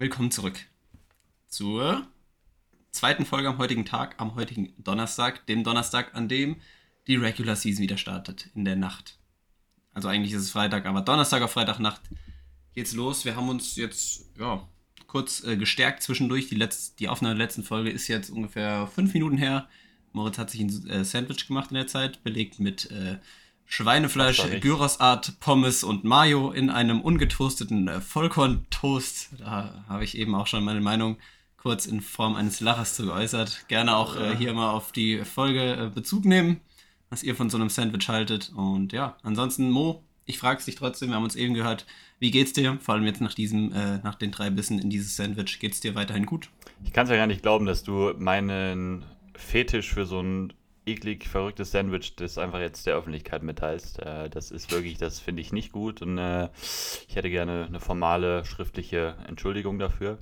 willkommen zurück zur zweiten Folge am heutigen Tag, am heutigen Donnerstag, dem Donnerstag, an dem die Regular Season wieder startet, in der Nacht. Also eigentlich ist es Freitag, aber Donnerstag auf Freitagnacht geht's los. Wir haben uns jetzt, ja, kurz äh, gestärkt zwischendurch. Die, Letz-, die Aufnahme der letzten Folge ist jetzt ungefähr fünf Minuten her. Moritz hat sich ein äh, Sandwich gemacht in der Zeit, belegt mit äh, Schweinefleisch, Gyrosart, Pommes und Mayo in einem ungetoasteten äh, Vollkorntoast. Da habe ich eben auch schon meine Meinung kurz in Form eines Lachers zu geäußert. Gerne auch äh, hier mal auf die Folge äh, Bezug nehmen, was ihr von so einem Sandwich haltet. Und ja, ansonsten, Mo, ich frage es dich trotzdem, wir haben uns eben gehört, wie geht's dir? Vor allem jetzt nach diesem, äh, nach den drei Bissen in dieses Sandwich, geht's dir weiterhin gut? Ich kann es ja gar nicht glauben, dass du meinen Fetisch für so ein eklig verrücktes Sandwich das einfach jetzt der Öffentlichkeit mitteilst. Äh, das ist wirklich, das finde ich nicht gut und äh, ich hätte gerne eine formale schriftliche Entschuldigung dafür.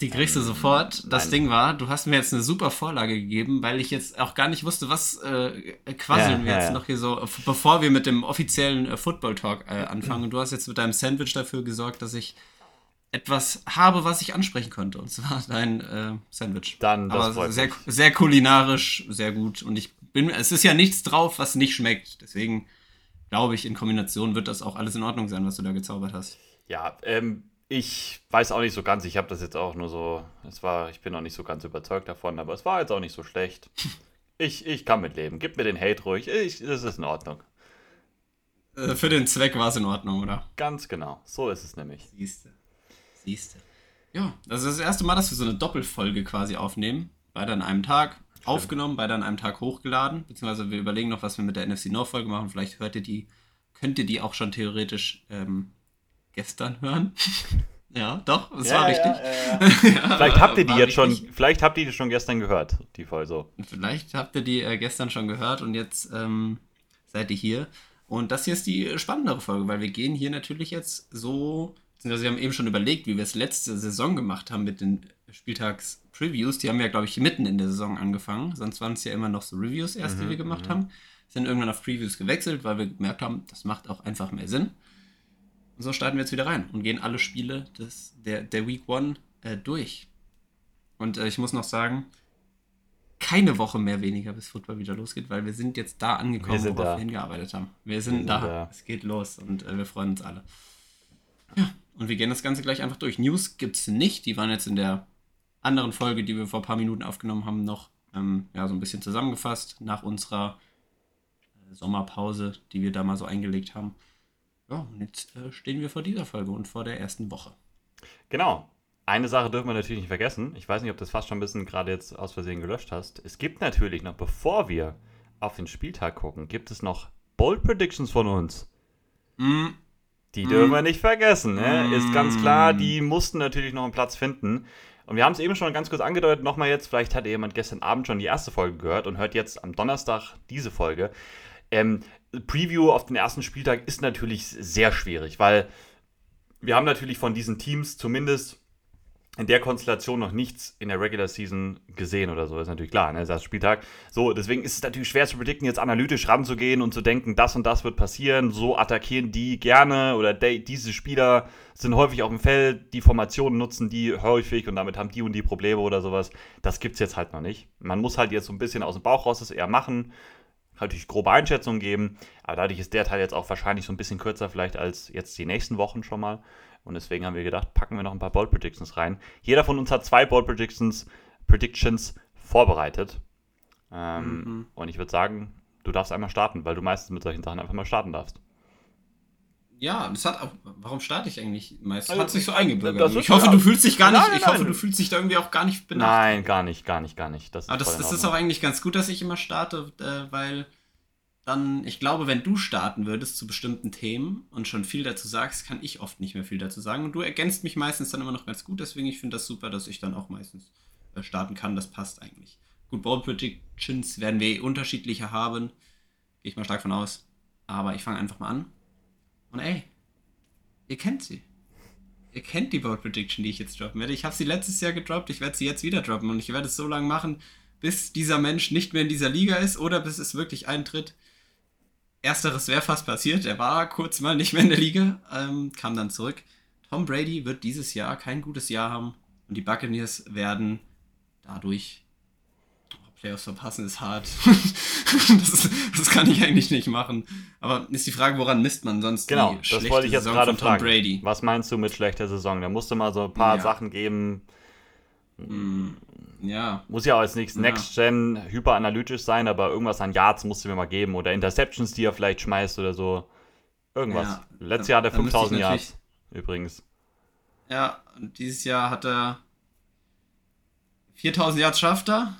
Die kriegst du ähm, sofort. Das Nein. Ding war, du hast mir jetzt eine super Vorlage gegeben, weil ich jetzt auch gar nicht wusste, was äh, quasseln ja, wir ja, jetzt ja. noch hier so, bevor wir mit dem offiziellen äh, Football Talk äh, anfangen. Und du hast jetzt mit deinem Sandwich dafür gesorgt, dass ich etwas habe, was ich ansprechen konnte. Und zwar dein äh, Sandwich. Dann, das Aber sehr, sehr kulinarisch, sehr gut. Und ich bin, es ist ja nichts drauf, was nicht schmeckt. Deswegen glaube ich, in Kombination wird das auch alles in Ordnung sein, was du da gezaubert hast. Ja, ähm, ich weiß auch nicht so ganz. Ich habe das jetzt auch nur so. Es war, ich bin noch nicht so ganz überzeugt davon, aber es war jetzt auch nicht so schlecht. Ich, ich kann mitleben. Gib mir den Hate ruhig. Ich, das ist in Ordnung. Äh, für den Zweck war es in Ordnung, oder? Ganz genau. So ist es nämlich. Siehste. Siehste. Ja, das ist das erste Mal, dass wir so eine Doppelfolge quasi aufnehmen. Beide an einem Tag Stimmt. aufgenommen, beide an einem Tag hochgeladen. Beziehungsweise wir überlegen noch, was wir mit der NFC North-Folge machen. Vielleicht hört ihr die, könnt ihr die auch schon theoretisch ähm, gestern hören. ja, doch, es ja, war richtig. Ja, vielleicht habt ihr die jetzt schon, vielleicht habt ihr die schon gestern gehört, die Folge so. Vielleicht habt ihr die äh, gestern schon gehört und jetzt ähm, seid ihr hier. Und das hier ist die spannendere Folge, weil wir gehen hier natürlich jetzt so, also wir haben eben schon überlegt, wie wir es letzte Saison gemacht haben mit den Spieltags-Previews. Die haben ja, glaube ich, mitten in der Saison angefangen. Sonst waren es ja immer noch so Reviews erst, mhm, die wir gemacht mhm. haben. Sind irgendwann auf Previews gewechselt, weil wir gemerkt haben, das macht auch einfach mehr Sinn. Und so starten wir jetzt wieder rein und gehen alle Spiele des, der, der Week One äh, durch. Und äh, ich muss noch sagen, keine Woche mehr weniger, bis Football wieder losgeht, weil wir sind jetzt da angekommen, worauf da. wir hingearbeitet haben. Wir sind, wir sind da. da. Es geht los und äh, wir freuen uns alle. Ja, und wir gehen das Ganze gleich einfach durch. News gibt es nicht. Die waren jetzt in der anderen Folge, die wir vor ein paar Minuten aufgenommen haben, noch ähm, ja, so ein bisschen zusammengefasst nach unserer äh, Sommerpause, die wir da mal so eingelegt haben. Ja, und jetzt äh, stehen wir vor dieser Folge und vor der ersten Woche. Genau. Eine Sache dürfen wir natürlich nicht vergessen. Ich weiß nicht, ob du das fast schon ein bisschen gerade jetzt aus Versehen gelöscht hast. Es gibt natürlich noch, bevor wir auf den Spieltag gucken, gibt es noch Bold Predictions von uns. Mm. Die dürfen wir nicht vergessen. Ne? Ist ganz klar, die mussten natürlich noch einen Platz finden. Und wir haben es eben schon ganz kurz angedeutet, nochmal jetzt, vielleicht hat jemand gestern Abend schon die erste Folge gehört und hört jetzt am Donnerstag diese Folge. Ähm, Preview auf den ersten Spieltag ist natürlich sehr schwierig, weil wir haben natürlich von diesen Teams zumindest in der Konstellation noch nichts in der Regular Season gesehen oder so, ist natürlich klar, ne? Das ist Spieltag. So, deswegen ist es natürlich schwer zu predikten, jetzt analytisch ranzugehen und zu denken, das und das wird passieren, so attackieren die gerne oder de, diese Spieler sind häufig auf dem Feld, die Formationen nutzen die häufig und damit haben die und die Probleme oder sowas. Das gibt es jetzt halt noch nicht. Man muss halt jetzt so ein bisschen aus dem Bauch raus das eher machen natürlich grobe Einschätzungen geben, aber dadurch ist der Teil jetzt auch wahrscheinlich so ein bisschen kürzer vielleicht als jetzt die nächsten Wochen schon mal. Und deswegen haben wir gedacht, packen wir noch ein paar Bold Predictions rein. Jeder von uns hat zwei Bold Predictions, Predictions vorbereitet. Ähm, mhm. Und ich würde sagen, du darfst einmal starten, weil du meistens mit solchen Sachen einfach mal starten darfst. Ja, das hat auch, warum starte ich eigentlich meistens? Also, hat sich so eingebürgert. Ich hoffe, du fühlst dich gar nicht, nein, ich hoffe, du fühlst dich da irgendwie auch gar nicht benachrichtigt. Nein, gar nicht, gar nicht, gar nicht. Das Aber das, das ist auch eigentlich ganz gut, dass ich immer starte, äh, weil dann, ich glaube, wenn du starten würdest zu bestimmten Themen und schon viel dazu sagst, kann ich oft nicht mehr viel dazu sagen. Und du ergänzt mich meistens dann immer noch ganz gut, deswegen ich finde das super, dass ich dann auch meistens äh, starten kann. Das passt eigentlich. Gut, Bold Predictions werden wir unterschiedliche haben. Gehe ich mal stark von aus. Aber ich fange einfach mal an. Und ey, ihr kennt sie. Ihr kennt die Bold Prediction, die ich jetzt droppen werde. Ich habe sie letztes Jahr gedroppt, ich werde sie jetzt wieder droppen und ich werde es so lange machen, bis dieser Mensch nicht mehr in dieser Liga ist oder bis es wirklich eintritt. Ersteres wäre fast passiert. Er war kurz mal nicht mehr in der Liga, ähm, kam dann zurück. Tom Brady wird dieses Jahr kein gutes Jahr haben und die Buccaneers werden dadurch oh, Playoffs verpassen ist hart. das, das, kann ich eigentlich nicht machen. Aber ist die Frage, woran misst man sonst genau, die das wollte ich jetzt Saison gerade fragen. Brady? Was meinst du mit schlechter Saison? Da musst du mal so ein paar ja. Sachen geben. Mm, ja. Muss ja auch als nichts ja. Next-Gen hyperanalytisch sein, aber irgendwas an Yards musst du mir mal geben oder Interceptions, die er vielleicht schmeißt oder so. Irgendwas. Ja, Letztes Jahr hat er 5000 Yards übrigens. Ja, und dieses Jahr hat er 4000 Yards schafft er.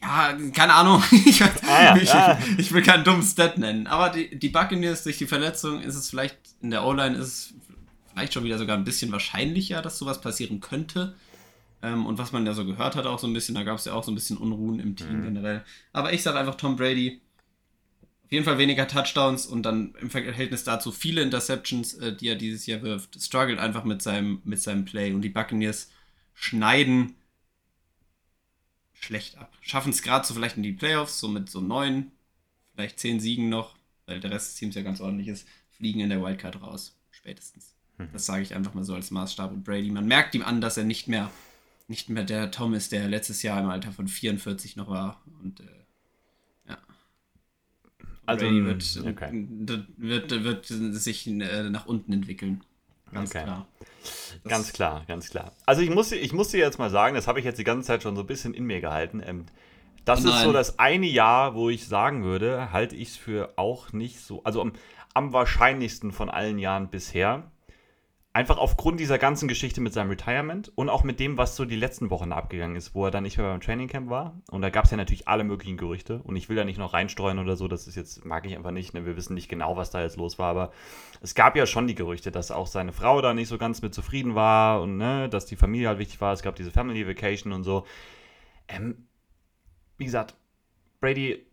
Ja, keine Ahnung. ich, ah, ich, ja. ich, will keinen dummen Stat nennen. Aber die, die Buccaneers durch die Verletzung ist es vielleicht, in der O-Line ist es vielleicht schon wieder sogar ein bisschen wahrscheinlicher, dass sowas passieren könnte. Ähm, und was man ja so gehört hat, auch so ein bisschen, da gab es ja auch so ein bisschen Unruhen im Team mhm. generell. Aber ich sage einfach Tom Brady auf jeden Fall weniger Touchdowns und dann im Verhältnis dazu viele Interceptions, äh, die er dieses Jahr wirft. Struggelt einfach mit seinem, mit seinem Play und die Buccaneers schneiden schlecht ab. Schaffen es gerade so vielleicht in die Playoffs, so mit so neun, vielleicht zehn Siegen noch, weil der Rest des Teams ja ganz ordentlich ist, fliegen in der Wildcard raus, spätestens. Das sage ich einfach mal so als Maßstab. Und Brady, man merkt ihm an, dass er nicht mehr, nicht mehr der Tom ist, der letztes Jahr im Alter von 44 noch war. Und äh, also, Brady wird, okay. wird, wird, wird sich äh, nach unten entwickeln. Ganz okay. klar. Das ganz klar, ganz klar. Also ich muss, ich muss dir jetzt mal sagen, das habe ich jetzt die ganze Zeit schon so ein bisschen in mir gehalten. Ähm, das oh ist so das eine Jahr, wo ich sagen würde, halte ich es für auch nicht so, also am, am wahrscheinlichsten von allen Jahren bisher. Einfach aufgrund dieser ganzen Geschichte mit seinem Retirement und auch mit dem, was so die letzten Wochen abgegangen ist, wo er dann nicht mehr beim Trainingcamp war. Und da gab es ja natürlich alle möglichen Gerüchte. Und ich will da nicht noch reinstreuen oder so, das ist jetzt, mag ich einfach nicht. Ne? Wir wissen nicht genau, was da jetzt los war, aber es gab ja schon die Gerüchte, dass auch seine Frau da nicht so ganz mit zufrieden war und ne, dass die Familie halt wichtig war. Es gab diese Family Vacation und so. Ähm, wie gesagt, Brady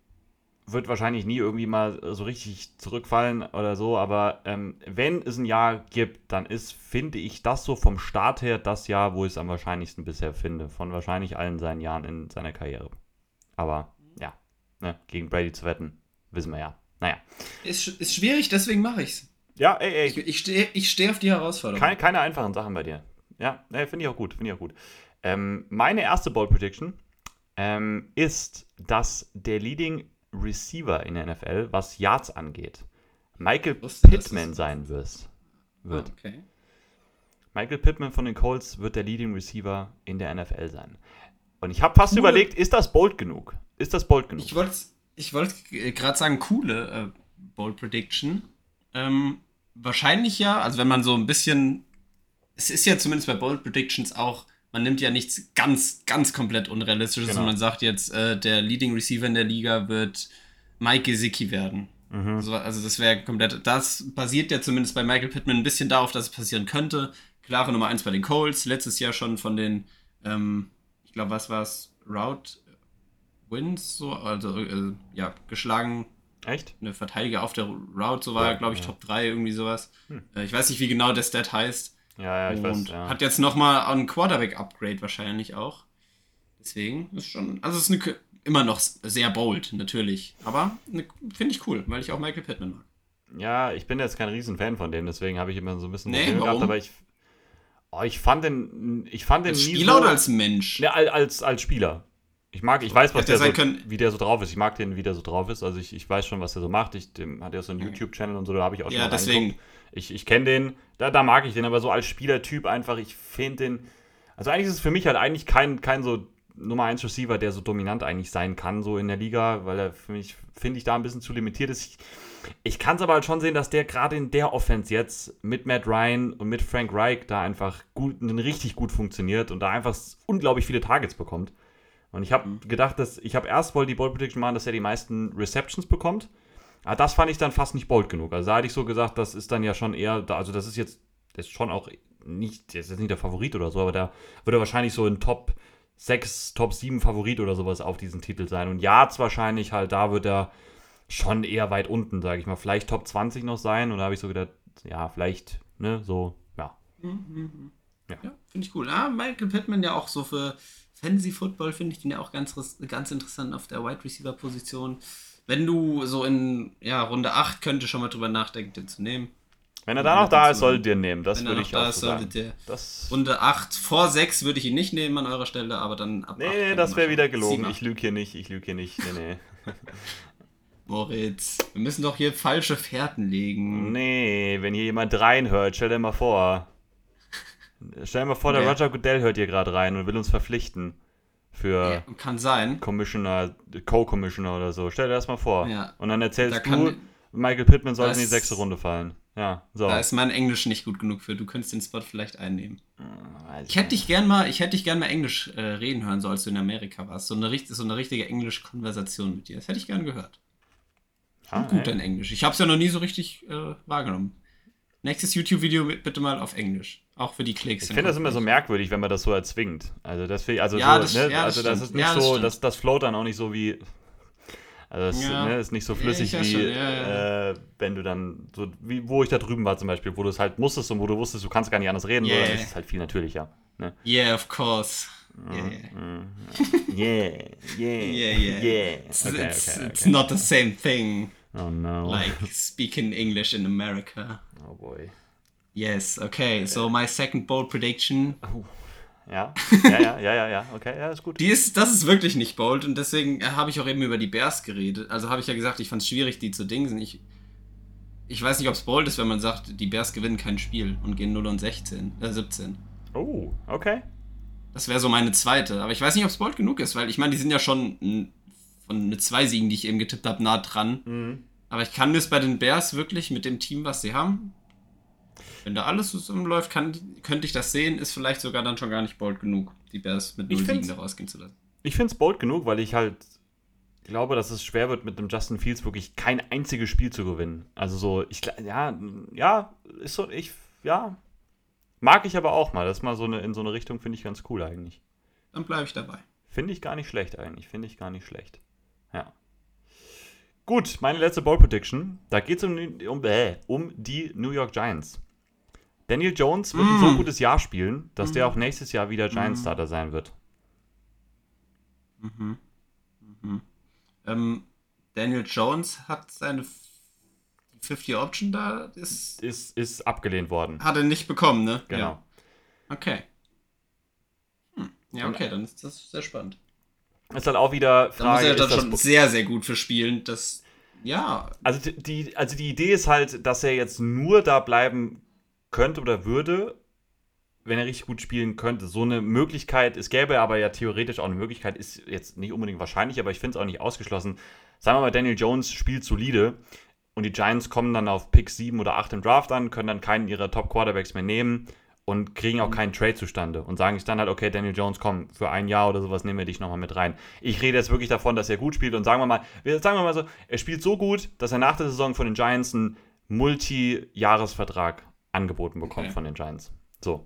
wird wahrscheinlich nie irgendwie mal so richtig zurückfallen oder so, aber ähm, wenn es ein Jahr gibt, dann ist, finde ich, das so vom Start her das Jahr, wo ich es am wahrscheinlichsten bisher finde, von wahrscheinlich allen seinen Jahren in seiner Karriere. Aber ja, ne, gegen Brady zu wetten, wissen wir ja. Naja. Ist, ist schwierig, deswegen mache ich's. Ja, ey, ey. Ich, ich stehe ich steh auf die Herausforderung. Keine, keine einfachen Sachen bei dir. Ja, nee, finde ich auch gut, finde ich auch gut. Ähm, meine erste Ball Prediction ähm, ist, dass der Leading Receiver in der NFL, was Yards angeht, Michael Pittman sein wird. wird. Ah, okay. Michael Pittman von den Colts wird der Leading Receiver in der NFL sein. Und ich habe fast coole. überlegt, ist das bold genug? Ist das bold genug? Ich wollte ich wollt gerade sagen, coole äh, Bold Prediction. Ähm, wahrscheinlich ja, also wenn man so ein bisschen. Es ist ja zumindest bei Bold Predictions auch man nimmt ja nichts ganz, ganz komplett Unrealistisches genau. und man sagt jetzt, äh, der Leading Receiver in der Liga wird Mike Gesicki werden. Mhm. Also, also, das wäre komplett, das basiert ja zumindest bei Michael Pittman ein bisschen darauf, dass es passieren könnte. Klare Nummer 1 bei den Colts, letztes Jahr schon von den, ähm, ich glaube, was war es, Route Wins, so, also äh, ja, geschlagen. Echt? Eine Verteidiger auf der Route, so war ja, glaube ich, ja. Top 3, irgendwie sowas. Hm. Äh, ich weiß nicht, wie genau der Stat heißt. Ja, ja, ich und weiß. Ja. Hat jetzt nochmal ein Quarterback-Upgrade wahrscheinlich auch. Deswegen ist schon. Also es ist eine, immer noch sehr bold, natürlich. Aber finde ich cool, weil ich auch Michael Pittman mag. Ja, ich bin jetzt kein Riesenfan von dem, deswegen habe ich immer so ein bisschen nee, gehabt, aber ich. Oh, ich fand den. Ich fand den als Spieler so, oder als Mensch? Ja, als, als Spieler. Ich mag, ich weiß, was der, so, wie der so drauf ist. Ich mag den, wie der so drauf ist. Also ich, ich weiß schon, was der so macht. Ich, dem hat ja so einen YouTube-Channel und so, da habe ich auch schon ja, deswegen. Ich, ich kenne den, da, da mag ich den, aber so als Spielertyp einfach, ich finde den. Also eigentlich ist es für mich halt eigentlich kein, kein so Nummer 1 Receiver, der so dominant eigentlich sein kann, so in der Liga, weil er für mich, finde ich, da ein bisschen zu limitiert ist. Ich, ich kann es aber halt schon sehen, dass der gerade in der Offense jetzt mit Matt Ryan und mit Frank Reich da einfach gut, richtig gut funktioniert und da einfach unglaublich viele Targets bekommt. Und ich habe mhm. gedacht, dass ich habe erst wohl die Ball Prediction machen, dass er die meisten Receptions bekommt. Aber das fand ich dann fast nicht bold genug. Also da hatte ich so gesagt, das ist dann ja schon eher, also das ist jetzt, das ist schon auch nicht, das ist nicht der Favorit oder so, aber da würde wahrscheinlich so ein Top 6, Top 7 Favorit oder sowas auf diesen Titel sein. Und Yards wahrscheinlich halt, da wird er schon eher weit unten, sage ich mal. Vielleicht Top 20 noch sein. Und da habe ich so gedacht, ja, vielleicht, ne, so, ja. Mhm, mhm. Ja, ja finde ich cool. Ah, Michael Pittman ja auch so für Fantasy Football finde ich den ja auch ganz, ganz interessant auf der Wide Receiver Position. Wenn du so in ja, Runde 8 könnte schon mal drüber nachdenken, den zu nehmen. Wenn er da noch da ist, solltet ihr ihn nehmen. Das Wenn würde ich da auch ist, so sagen. ihr. Das, Runde 8 vor 6 würde ich ihn nicht nehmen an eurer Stelle, aber dann ab 8 nee, könnte das wäre wieder gelogen. Ich lüge hier nicht, ich lüge hier nicht. Nee, nee. Moritz, wir müssen doch hier falsche Fährten legen. Nee, wenn hier jemand reinhört, stell dir mal vor. Stell dir mal vor, der Wer? Roger Goodell hört hier gerade rein und will uns verpflichten. Für Ja, kann sein. Commissioner, Co-Commissioner oder so. Stell dir das mal vor. Ja. Und dann erzählst Da du, Michael Pittman sollte in die sechste Runde fallen. Ja, so. Da ist mein Englisch nicht gut genug für. Du könntest den Spot vielleicht einnehmen. Weiß Ich hätte dich gern mal, ich hätte dich gern mal Englisch äh, reden hören, so als du in Amerika warst. So eine, so eine richtige Englisch-Konversation mit dir. Das hätte ich gern gehört. Ah, Gut dein Englisch. Ich habe es ja noch nie so richtig äh, wahrgenommen. Nächstes YouTube-Video bitte mal auf Englisch. Auch für die Klicks. Ich finde das immer so merkwürdig, wenn man das so erzwingt. Also das, also Ja, so, das- ne, ja, das also das stimmt. ist nicht Ja, das so, das, das float dann auch nicht so wie. Also das Ja. ne, ist nicht so flüssig wie, schon, Äh, wenn du dann so, wie wo ich da drüben war zum Beispiel, wo du es halt musstest und wo du wusstest, du kannst gar nicht anders reden, Yeah. ist es halt viel natürlicher. Ne? Yeah, of course. Mhm. Yeah. Yeah, yeah, Yeah, yeah. yeah. It's, Okay, it's, okay, it's okay. not the same thing Oh no. like speaking English in America. Oh boy. Yes, okay. So my second bold prediction. Ja, ja, ja, ja, ja, ja, okay, ja, ist gut. Die ist, das ist wirklich nicht bold und deswegen äh, habe ich auch eben über die Bears geredet. Also habe ich ja gesagt, ich fand es schwierig, die zu dingsen. Ich, ich weiß nicht, ob es bold ist, wenn man sagt, die Bears gewinnen kein Spiel und gehen 0 und 16, äh, 17. Oh, okay. Das wäre so meine zweite. Aber ich weiß nicht, ob es bold genug ist, weil ich meine, die sind ja schon von mit zwei Siegen, die ich eben getippt habe, nah dran. Mhm. Aber ich kann mir es bei den Bears wirklich mit dem Team, was sie haben, wenn da alles zusammenläuft, kann, könnte ich das sehen, ist vielleicht sogar dann schon gar nicht bold genug, die Bears mit 0 Siegen da rausgehen zu lassen. Ich finde es bold genug, weil ich halt glaube, dass es schwer wird, mit dem Justin Fields wirklich kein einziges Spiel zu gewinnen. Also so, ich ja, ja, ist so, ich, ja. Mag ich aber auch mal. Das ist mal so eine, in so eine Richtung finde ich ganz cool eigentlich. Dann bleibe ich dabei. Finde ich gar nicht schlecht eigentlich. Finde ich gar nicht schlecht. Ja. Gut, meine letzte Ball Prediction. Da geht es um, um, äh, um die New York Giants. Daniel Jones wird ein so gutes Jahr spielen, dass der auch nächstes Jahr wieder Giants Starter sein wird. Ähm, Daniel Jones hat seine F- die 50 Option da, ist, Ist, ist abgelehnt worden. hat er nicht bekommen, ne? Genau. Ja. Okay. Hm. Ja, okay, dann ist das sehr spannend. Ist halt auch wieder Da muss Frage, er dann schon sehr, sehr gut für spielen. Das, ja, Also die- die, also die Idee ist halt, dass er jetzt nur da bleiben könnte oder würde, wenn er richtig gut spielen könnte. So eine Möglichkeit, es gäbe aber ja theoretisch auch eine Möglichkeit, ist jetzt nicht unbedingt wahrscheinlich, aber ich finde es auch nicht ausgeschlossen. Sagen wir mal, Daniel Jones spielt solide und die Giants kommen dann auf Pick 7 oder 8 im Draft an, können dann keinen ihrer Top-Quarterbacks mehr nehmen und kriegen auch keinen Trade zustande und sagen sich dann halt, okay, Daniel Jones, komm, für ein Jahr oder sowas nehmen wir dich nochmal mit rein. Ich rede jetzt wirklich davon, dass er gut spielt und sagen wir mal, wir- sagen wir mal so, er spielt so gut, dass er nach der Saison von den Giants einen Multi-Jahresvertrag angeboten bekommt Okay. von den Giants. So,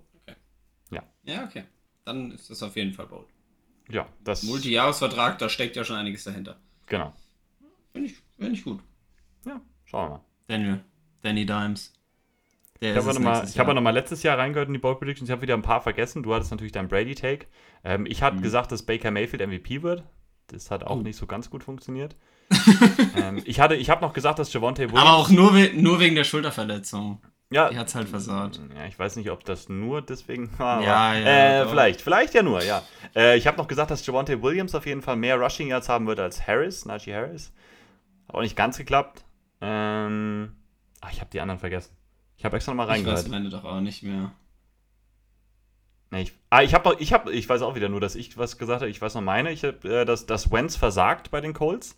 ja, okay. Dann ist das auf jeden Fall bold. ja, das, Multijahresvertrag, da steckt ja schon einiges dahinter. genau. Finde ich, find ich gut. Ja, schauen wir mal. Daniel. Danny Dimes. Der Ich habe es noch, mal- nächstes ich habe Jahr. noch mal letztes Jahr reingehört in die Bold Predictions. Ich habe wieder ein paar vergessen. Du hattest natürlich deinen Brady-Take. Ähm, ich Mhm. hatte gesagt, dass Baker Mayfield MVP wird. Das hat auch Oh. nicht so ganz gut funktioniert. ähm, ich hatte, ich habe noch gesagt, dass Javonte Williams. Aber auch nur, we nur wegen der Schulterverletzung. ja, Die hat es halt versaut. ja, ich weiß nicht, ob das nur deswegen war. Ja, ja, Äh, doch. vielleicht, vielleicht ja nur, ja. Äh, ich habe noch gesagt, dass Javonte Williams auf jeden Fall mehr Rushing Yards haben wird als Harris, Najee Harris. Hat auch nicht ganz geklappt. Ähm, ach, ich habe die anderen vergessen. Ich habe extra noch mal Ich weiß meine doch auch nicht mehr. Nee, ich, ah, ich habe noch, ich habe, ich weiß auch wieder nur, dass ich was gesagt habe. Ich weiß noch meine, ich habe, äh, dass, dass Wentz versagt bei den Colts.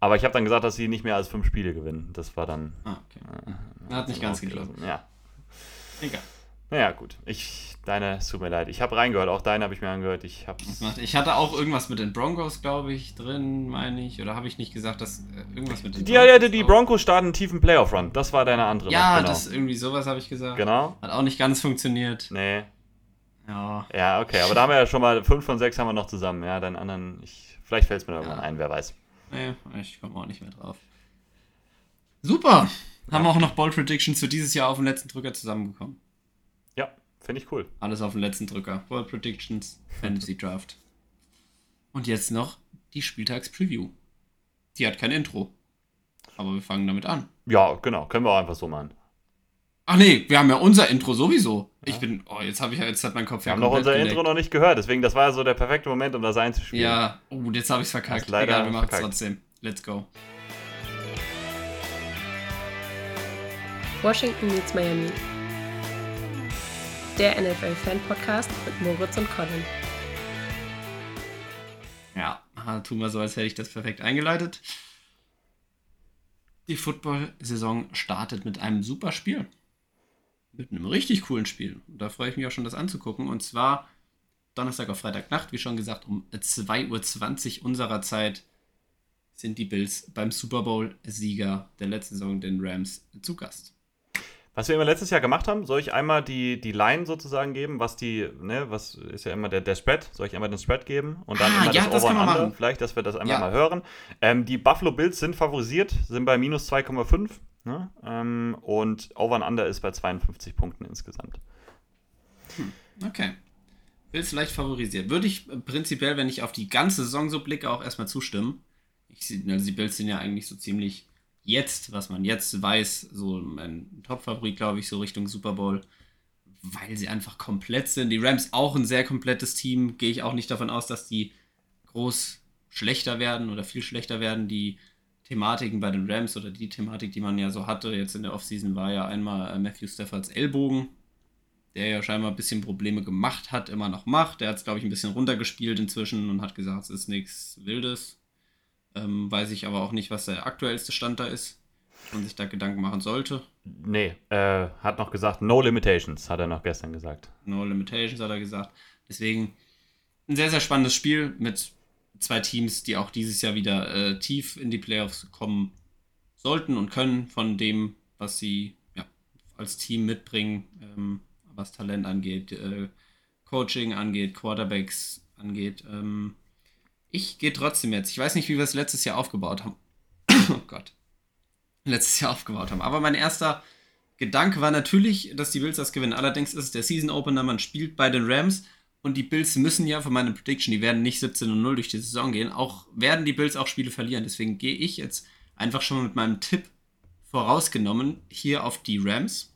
Aber ich habe dann gesagt, dass sie nicht mehr als fünf Spiele gewinnen. Das war dann. Ah, okay. Hat nicht ganz geklappt. Ja. Egal. Naja, gut. Ich, deine, es tut mir leid. Ich habe reingehört, auch deine habe ich mir angehört. Ich macht- Ich hatte auch irgendwas mit den Broncos, glaube ich, drin, meine ich. Oder habe ich nicht gesagt, dass äh, irgendwas mit den Die, ja, die, die auch- Broncos starten einen tiefen Playoff-Run. Das war deine andere. Ja, genau. das irgendwie sowas habe ich gesagt. Genau. Hat auch nicht ganz funktioniert. Nee. Ja. Ja, okay. Aber da haben wir ja schon mal fünf von sechs haben wir noch zusammen. Ja, deinen anderen. Ich, vielleicht fällt es mir irgendwann Ja. ein, wer weiß. Nee, ich komme auch nicht mehr drauf. Super. Haben wir auch noch Bold Predictions für dieses Jahr auf den letzten Drücker zusammengekommen. Ja, finde ich cool. Alles auf den letzten Drücker. Bold Predictions, Fantasy Draft. Und jetzt noch die Spieltags-Preview. Die hat kein Intro. Aber wir fangen damit an. Ja, genau. Können wir auch einfach so machen. Ach nee, wir haben ja unser Intro sowieso. Ich bin, oh, jetzt habe ich jetzt hat mein Kopf Wir haben noch unser Intro noch nicht gehört, deswegen das war ja so der perfekte Moment, um das einzuspielen. Ja, oh, jetzt habe ich es verkackt. Leider Egal, wir machen es trotzdem. Let's go. Washington meets Miami. Der NFL-Fan-Podcast mit Moritz und Colin. Ja, tun wir so, als hätte ich das perfekt eingeleitet. Die Football-Saison startet mit einem super Spiel. Mit einem richtig coolen Spiel. Und da freue ich mich auch schon, das anzugucken. Und zwar Donnerstag auf Freitagnacht, wie schon gesagt, um 2.20 Uhr unserer Zeit sind die Bills beim Super Bowl-Sieger der letzten Saison, den Rams, zu Gast. Was wir immer letztes Jahr gemacht haben, soll ich einmal die, die Line sozusagen geben, was die, ne, was ist ja immer der, der Spread, soll ich einmal den Spread geben und dann Ah, immer ja, das das Over Under, machen. vielleicht, dass wir das einmal Ja. mal hören. Ähm, die Buffalo Bills sind favorisiert, sind bei minus 2,5 ne? ähm, und Over und Under ist bei 52 Punkten insgesamt. Okay. Bills leicht favorisiert. Würde ich äh, prinzipiell, wenn ich auf die ganze Saison so blicke, auch erstmal zustimmen. Ich, also die Bills sind ja eigentlich so ziemlich jetzt, was man jetzt weiß, so mein Top-Favorit, glaube ich, so Richtung Super Bowl, weil sie einfach komplett sind. Die Rams auch ein sehr komplettes Team. Gehe ich auch nicht davon aus, dass die groß schlechter werden oder viel schlechter werden. Die Thematiken bei den Rams oder die Thematik, die man ja so hatte jetzt in der Offseason, war ja einmal äh, Matthew Staffords Ellbogen der ja scheinbar ein bisschen Probleme gemacht hat, immer noch macht. Der hat es, glaube ich, ein bisschen runtergespielt inzwischen und hat gesagt, es ist nichts Wildes. Ähm, weiß ich aber auch nicht, was der aktuellste Stand da ist und sich da Gedanken machen sollte. Nee, äh, hat noch gesagt, no limitations, hat er noch gestern gesagt. No Limitations hat er gesagt. Deswegen ein sehr, sehr spannendes Spiel mit zwei Teams, die auch dieses Jahr wieder äh, tief in die Playoffs kommen sollten und können von dem, was sie ja, als Team mitbringen, ähm, was Talent angeht, äh, Coaching angeht, Quarterbacks angeht. Ähm, ich gehe trotzdem jetzt. Ich weiß nicht, wie wir es letztes Jahr aufgebaut haben. oh Gott. Letztes Jahr aufgebaut haben. Aber mein erster Gedanke war natürlich, dass die Bills das gewinnen. Allerdings ist es der Season Opener, man spielt bei den Rams und die Bills müssen ja von meiner Prediction, die werden nicht 17 und 0 durch die Saison gehen, auch werden die Bills auch Spiele verlieren. Deswegen gehe ich jetzt einfach schon mal mit meinem Tipp vorausgenommen hier auf die Rams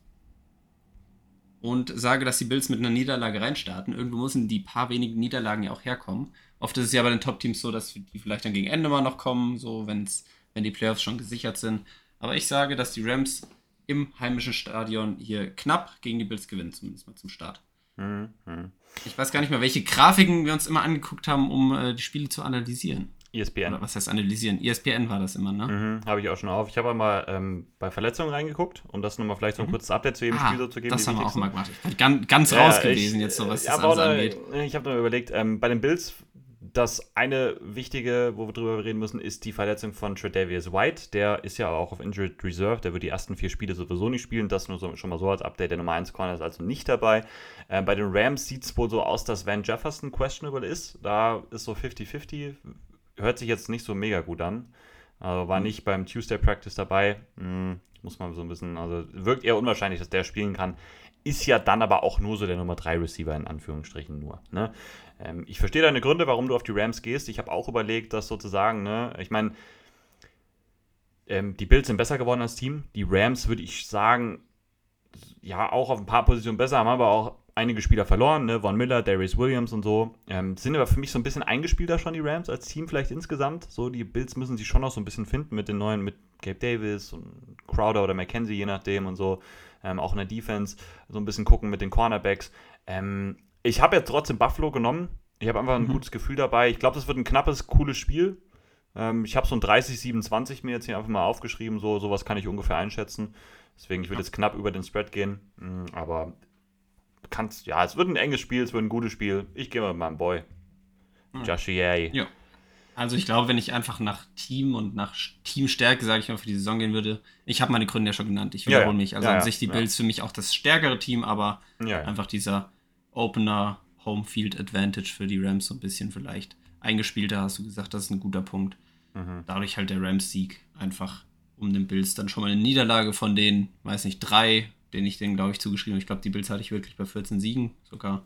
und sage, dass die Bills mit einer Niederlage reinstarten. Irgendwo müssen die paar wenigen Niederlagen ja auch herkommen. Oft ist es ja bei den Top-Teams so, dass die vielleicht dann gegen Ende mal noch kommen, so wenn's, wenn die Playoffs schon gesichert sind. Aber ich sage, dass die Rams im heimischen Stadion hier knapp gegen die Bills gewinnen, zumindest mal zum Start. Mhm. mhm. Ich weiß gar nicht mehr, welche Grafiken wir uns immer angeguckt haben, um äh, die Spiele zu analysieren. ESPN. Oder was heißt analysieren? ESPN war das immer, ne? Mhm, habe ich auch schon auf. Ich habe einmal ähm, bei Verletzungen reingeguckt, um das nochmal vielleicht so ein kurzes Update zu jedem Ah, Spiel so zu geben. das haben wir auch mal gemacht. Ich bin ganz, ganz Ja, raus ich- gewesen jetzt, so was ja, das angeht. Ich habe nur überlegt, ähm, bei den Bills, das eine wichtige, wo wir drüber reden müssen, ist die Verletzung von Tredavious White. Der ist ja auch auf Injured Reserve. Der wird die ersten vier Spiele sowieso nicht spielen. Das nur so, schon mal so als Update. Der Nummer 1 Corner ist also nicht dabei. Äh, bei den Rams sieht es wohl so aus, dass Van Jefferson questionable ist. Da ist so 50-50. Hört sich jetzt nicht so mega gut an. Also war nicht beim Tuesday Practice dabei. Hm, muss man so ein bisschen, also wirkt eher unwahrscheinlich, dass der spielen kann. Ist ja dann aber auch nur so der Nummer 3 Receiver in Anführungsstrichen nur. Ne? Ähm, ich verstehe deine Gründe, warum du auf die Rams gehst. Ich habe auch überlegt, dass sozusagen, ne, ich meine, ähm, die Bills sind besser geworden als Team. Die Rams würde ich sagen, ja, auch auf ein paar Positionen besser, haben aber auch einige Spieler verloren, ne? Von Miller, Darius Williams und so. Ähm, sind aber für mich so ein bisschen eingespielter schon, die Rams, als Team vielleicht insgesamt. So, die Bills müssen sich schon noch so ein bisschen finden mit den neuen, mit Gabe Davis und Crowder oder McKenzie, je nachdem und so. Ähm, auch in der Defense so ein bisschen gucken mit den Cornerbacks. Ähm, ich habe jetzt trotzdem Buffalo genommen. Ich habe einfach ein Mhm. gutes Gefühl dabei. Ich glaube, das wird ein knappes, cooles Spiel. Ähm, ich habe so ein 30-27 mir jetzt hier einfach mal aufgeschrieben. So sowas kann ich ungefähr einschätzen. Deswegen, ich würde jetzt knapp über den Spread gehen. Mm, Aber kannst, ja, es wird ein enges Spiel, es wird ein gutes Spiel. Ich gehe mal mit meinem Boy. Mhm. Josh Yay. Ja. Also ich glaube, wenn ich einfach nach Team und nach Teamstärke, sage ich mal, für die Saison gehen würde, ich habe meine Gründe ja schon genannt, ich Ja, wiederhole ja. mich. Also Ja, an ja. sich die Ja. Bills für mich auch das stärkere Team, aber Ja, ja. einfach dieser Opener Home Field Advantage für die Rams so ein bisschen vielleicht eingespielter, hast du gesagt, das ist ein guter Punkt. Mhm. Dadurch halt der Rams-Sieg einfach um den Bills dann schon mal eine Niederlage von den, weiß nicht, drei, den ich denen, glaube ich, zugeschrieben habe. Ich glaube, die Bills hatte ich wirklich bei 14 Siegen sogar.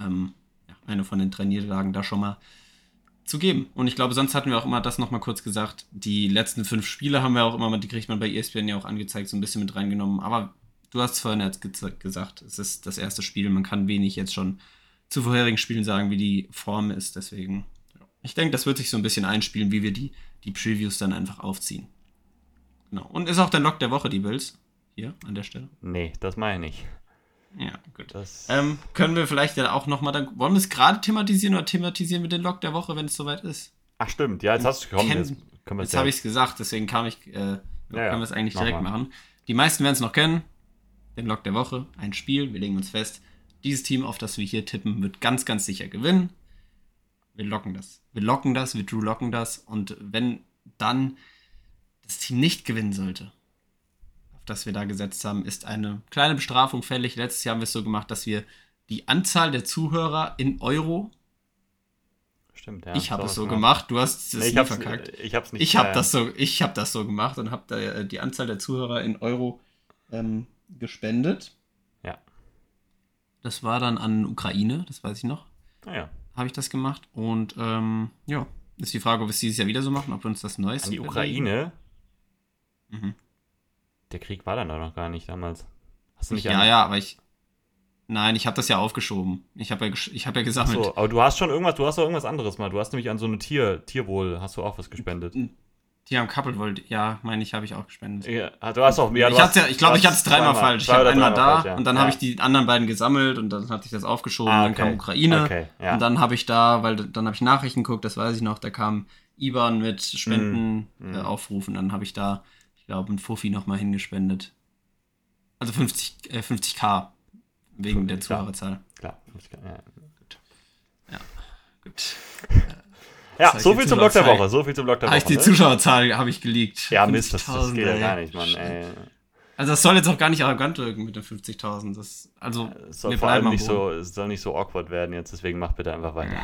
Ähm, ja, eine von den drei Niederlagen da schon mal. Zu geben. Und ich glaube, sonst hatten wir auch immer das nochmal kurz gesagt. Die letzten fünf Spiele haben wir auch immer, die kriegt man bei ESPN ja auch angezeigt, so ein bisschen mit reingenommen. Aber du hast es vorhin jetzt gesagt, es ist das erste Spiel. Man kann wenig jetzt schon zu vorherigen Spielen sagen, wie die Form ist. Deswegen, ich denke, das wird sich so ein bisschen einspielen, wie wir die, die Previews dann einfach aufziehen. Genau. Und ist auch der Lock der Woche, die Bills. Hier an der Stelle. Nee, das meine ich. Ja, gut. Ähm, können wir vielleicht ja auch nochmal dann. Wollen wir es gerade thematisieren oder thematisieren wir den Log der Woche, wenn es soweit ist? Ach, stimmt. Ja, jetzt hast du komm, jetzt, jetzt habe ich es gesagt, deswegen kam ich. Äh, ja, können wir es eigentlich direkt mal. machen. Die meisten werden es noch kennen. Den Log der Woche, ein Spiel, wir legen uns fest. Dieses Team, auf das wir hier tippen, wird ganz, ganz sicher gewinnen. Wir locken das. Wir locken das, wir Drew locken das. Und wenn dann das Team nicht gewinnen sollte, das wir da gesetzt haben, ist eine kleine Bestrafung fällig. Letztes Jahr haben wir es so gemacht, dass wir die Anzahl der Zuhörer in Euro. Stimmt, ja. Ich habe es so gemacht. Du hast es nee, nie verkackt. Ich habe es nicht. Ich habe das so, ich habe das so gemacht und habe äh, die Anzahl der Zuhörer in Euro ähm, gespendet. Ja. Das war dann an Ukraine, das weiß ich noch. Ah, ja. Habe ich das gemacht und ähm, ja, ist die Frage, ob wir es dieses Jahr wieder so machen, ob wir uns das Neues. An die Ukraine. Mhm der Krieg war dann doch noch gar nicht damals. Hast du nicht Ja, ja, aber ich. Nein, ich habe das ja aufgeschoben. Ich habe ja, ich hab ja gesagt. So, aber du hast schon irgendwas, du hast doch irgendwas anderes mal. Du hast nämlich an so eine Tier, Tierwohl, hast du auch was gespendet. Die haben Couple ja, meine ich, habe ich auch gespendet. Ja, ah, du hast auch ja, ich, hast, ja, ich glaube, ich hatte es dreimal falsch. Ich habe einmal da falsch, ja. und dann habe ich die anderen beiden gesammelt und dann hatte ich das aufgeschoben. Ah, okay. Dann kam Ukraine okay, und dann habe ich da, weil dann habe ich Nachrichten geguckt, das weiß ich noch, da kam IBAN mit Spenden mm, mm. Äh, aufrufen. Dann habe ich da ich glaube, ein Fuffi nochmal hingespendet. Also 50, äh, 50k wegen 50, der Zuhörerzahl. Klar, klar. Ja. Gut. Ja, gut. Ja, so viel zum Blog der Woche. So viel zum Blog der Woche. Ich die ne? Zuschauerzahl habe ich geleakt. Ja, Mist, das, das geht ja gar nicht, Mann. Ey. Also das soll jetzt auch gar nicht arrogant wirken mit den 50.000. Das, also, es soll vor allem nicht so, es soll nicht so awkward werden jetzt, deswegen mach bitte einfach weiter.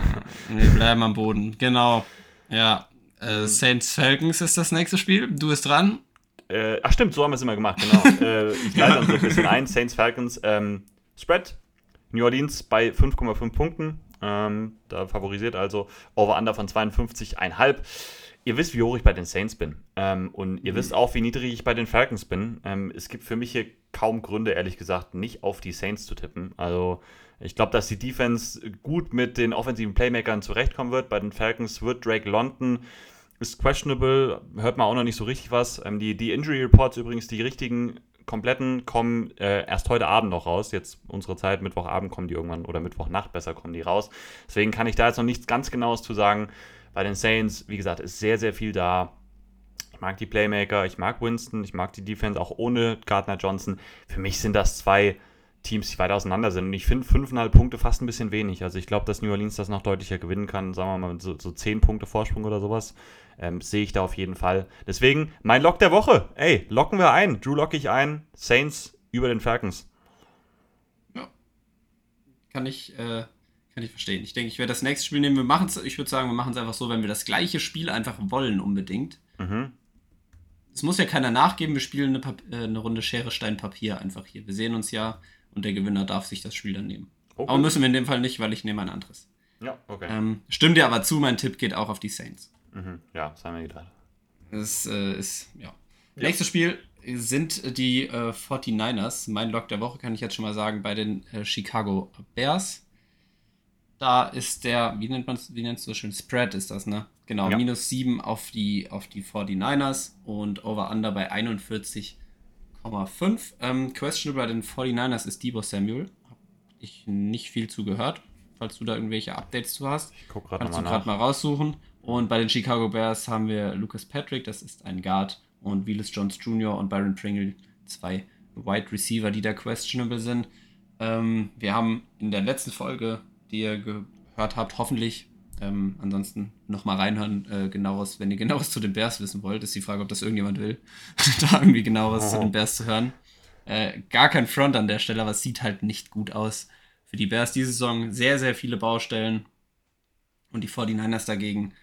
wir bleiben am Boden, genau. Ja, äh, Saints Falcons ist das nächste Spiel. Du bist dran. Äh, ach stimmt, so haben wir es immer gemacht, genau. äh, ich leite dann so ein bisschen ein. Saints Falcons ähm, Spread. New Orleans bei 5,5 Punkten. Ähm, da favorisiert also Over-Under von 52,5. Ihr wisst, wie hoch ich bei den Saints bin. Ähm, und ihr mhm. wisst auch, wie niedrig ich bei den Falcons bin. Ähm, es gibt für mich hier kaum Gründe, ehrlich gesagt, nicht auf die Saints zu tippen. Also ich glaube, dass die Defense gut mit den offensiven Playmakern zurechtkommen wird. Bei den Falcons wird Drake London ist questionable, hört man auch noch nicht so richtig was. Ähm, die, die Injury Reports übrigens, die richtigen, kompletten, kommen äh, erst heute Abend noch raus. Jetzt unsere Zeit, Mittwochabend kommen die irgendwann oder Mittwochnacht besser kommen die raus. Deswegen kann ich da jetzt noch nichts ganz Genaues zu sagen. Bei den Saints, wie gesagt, ist sehr, sehr viel da. Ich mag die Playmaker, ich mag Winston, ich mag die Defense auch ohne Gardner Johnson. Für mich sind das zwei Teams, die weit auseinander sind. Und ich finde fünfeinhalb Punkte fast ein bisschen wenig. Also ich glaube, dass New Orleans das noch deutlicher gewinnen kann. Sagen wir mal so, so zehn Punkte Vorsprung oder sowas. Ähm, sehe ich da auf jeden Fall. Deswegen mein Lock der Woche. Ey, locken wir ein. Drew locke ich ein. Saints über den Falcons. Ja. Kann ich, äh, kann ich verstehen. Ich denke, ich werde das nächste Spiel nehmen. Wir machen es, ich würde sagen, wir machen es einfach so, wenn wir das gleiche Spiel einfach wollen unbedingt. Mhm. Es muss ja keiner nachgeben, wir spielen eine, äh, eine Runde Schere, Stein, Papier einfach hier. Wir sehen uns ja und der Gewinner darf sich das Spiel dann nehmen. Okay. Aber müssen wir in dem Fall nicht, weil ich nehme ein anderes. Ja, okay. Ähm, stimmt dir aber zu, mein Tipp geht auch auf die Saints. Mhm. Ja, das haben wir gedacht. Das äh, ist, ja. ja. Nächstes Spiel sind die äh, 49ers. Mein Lock der Woche kann ich jetzt schon mal sagen, bei den äh, Chicago Bears. Da ist der, wie nennt man es, wie nennst du so schön? Spread ist das, ne? Genau, ja. minus 7 auf die, auf die 49ers und Over-Under bei 41 5,5. Ähm, questionable bei den 49ers ist Debo Samuel. Habe ich nicht viel zu gehört. Falls du da irgendwelche Updates zu hast, ich guck kannst du gerade mal raussuchen. Und bei den Chicago Bears haben wir Lucas Patrick, das ist ein Guard, und Willis Jones Jr. und Byron Pringle, zwei Wide Receiver, die da questionable sind. Ähm, wir haben in der letzten Folge, die ihr gehört habt, hoffentlich ähm, ansonsten nochmal reinhören, äh, genaueres, wenn ihr genaueres zu den Bears wissen wollt, ist die Frage, ob das irgendjemand will, da irgendwie genaueres oh. zu den Bears zu hören. Äh, gar kein Front an der Stelle, aber es sieht halt nicht gut aus für die Bears diese Saison. Sehr, sehr viele Baustellen. Und die 49ers dagegen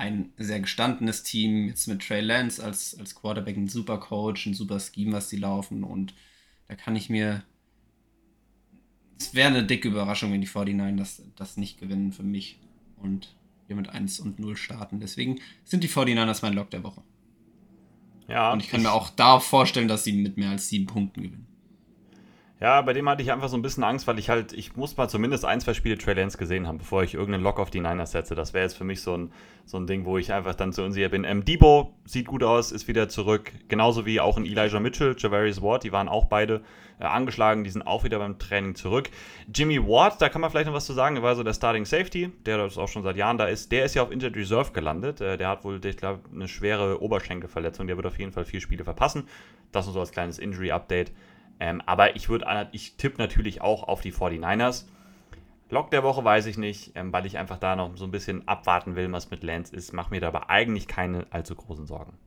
ein sehr gestandenes Team, jetzt mit Trey Lance als, als Quarterback, ein super Coach, ein super Scheme, was die laufen. Und da kann ich mir. Es wäre eine dicke Überraschung, wenn die 49ers das, das nicht gewinnen für mich. Und hier mit 1 und 0 starten. Deswegen sind die 49ers mein Lock der Woche. Ja, und ich kann ich, mir auch da vorstellen, dass sie mit mehr als sieben Punkten gewinnen. Ja, bei dem hatte ich einfach so ein bisschen Angst, weil ich halt, ich muss mal zumindest ein, zwei Spiele Trey Lance gesehen haben, bevor ich irgendeinen Lock auf die Niners setze. Das wäre jetzt für mich so ein, so ein Ding, wo ich einfach dann so unsicher bin. Ähm, Debo sieht gut aus, ist wieder zurück. Genauso wie auch ein Elijah Mitchell, Javarius Ward, die waren auch beide äh, angeschlagen, die sind auch wieder beim Training zurück. Jimmy Ward, da kann man vielleicht noch was zu sagen, der war so der Starting Safety, der das auch schon seit Jahren da ist. Der ist ja auf Injured Reserve gelandet. Äh, der hat wohl, ich glaube, eine schwere Oberschenkelverletzung. Der wird auf jeden Fall vier Spiele verpassen. Das nur so als kleines Injury-Update. Ähm, aber ich würde, ich tippe natürlich auch auf die 49ers. Lock der Woche weiß ich nicht, ähm, weil ich einfach da noch so ein bisschen abwarten will, was mit Lance ist. Mache mir da aber eigentlich keine allzu großen Sorgen.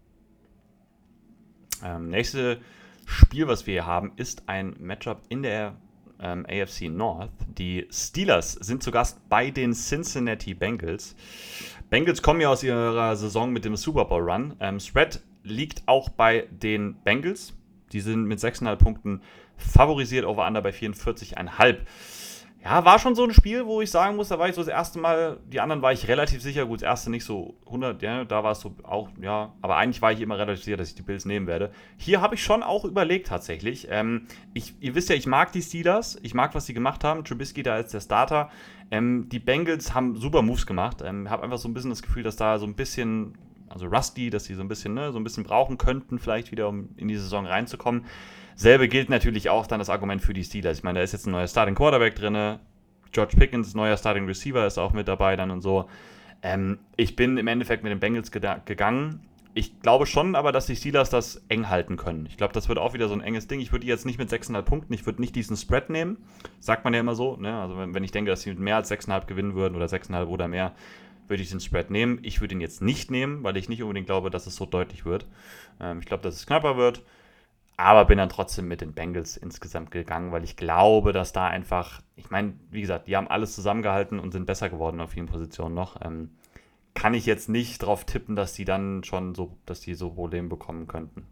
Ähm, nächste Spiel, was wir hier haben, ist ein Matchup in der ähm, AFC North. Die Steelers sind zu Gast bei den Cincinnati Bengals. Bengals kommen ja aus ihrer Saison mit dem Super Bowl Run. Ähm, Spread liegt auch bei den Bengals. Die sind mit 6,5 Punkten favorisiert, over under bei 44,5. Ja, war schon so ein Spiel, wo ich sagen muss, da war ich so das erste Mal, die anderen war ich relativ sicher, gut, das erste nicht so 100, ja, da war es so auch, ja, aber eigentlich war ich immer relativ sicher, dass ich die Bills nehmen werde. Hier habe ich schon auch überlegt tatsächlich. Ähm, ich, ihr wisst ja, ich mag die Steelers, ich mag, was sie gemacht haben. Trubisky da als der Starter. Ähm, die Bengals haben super Moves gemacht. Ähm, habe einfach so ein bisschen das Gefühl, dass da so ein bisschen also Rusty, dass sie so ein bisschen, ne, so ein bisschen brauchen könnten, vielleicht wieder, um in die Saison reinzukommen. Selbe gilt natürlich auch dann das Argument für die Steelers. Ich meine, da ist jetzt ein neuer Starting Quarterback drin, George Pickens, neuer Starting Receiver, ist auch mit dabei dann und so. Ähm, ich bin im Endeffekt mit den Bengals gegangen. Ich glaube schon aber, dass die Steelers das eng halten können. Ich glaube, das wird auch wieder so ein enges Ding. Ich würde die jetzt nicht mit 6,5 Punkten, ich würde nicht diesen Spread nehmen. Sagt man ja immer so. Ne? Also, wenn, wenn ich denke, dass sie mit mehr als 6,5 gewinnen würden oder 6,5 oder mehr, würde ich den Spread nehmen. Ich würde ihn jetzt nicht nehmen, weil ich nicht unbedingt glaube, dass es so deutlich wird. Ähm, ich glaube, dass es knapper wird. Aber bin dann trotzdem mit den Bengals insgesamt gegangen, weil ich glaube, dass da einfach, ich meine, wie gesagt, die haben alles zusammengehalten und sind besser geworden auf vielen Positionen noch. Ähm, kann ich jetzt nicht darauf tippen, dass die dann schon so, dass die so Probleme bekommen könnten.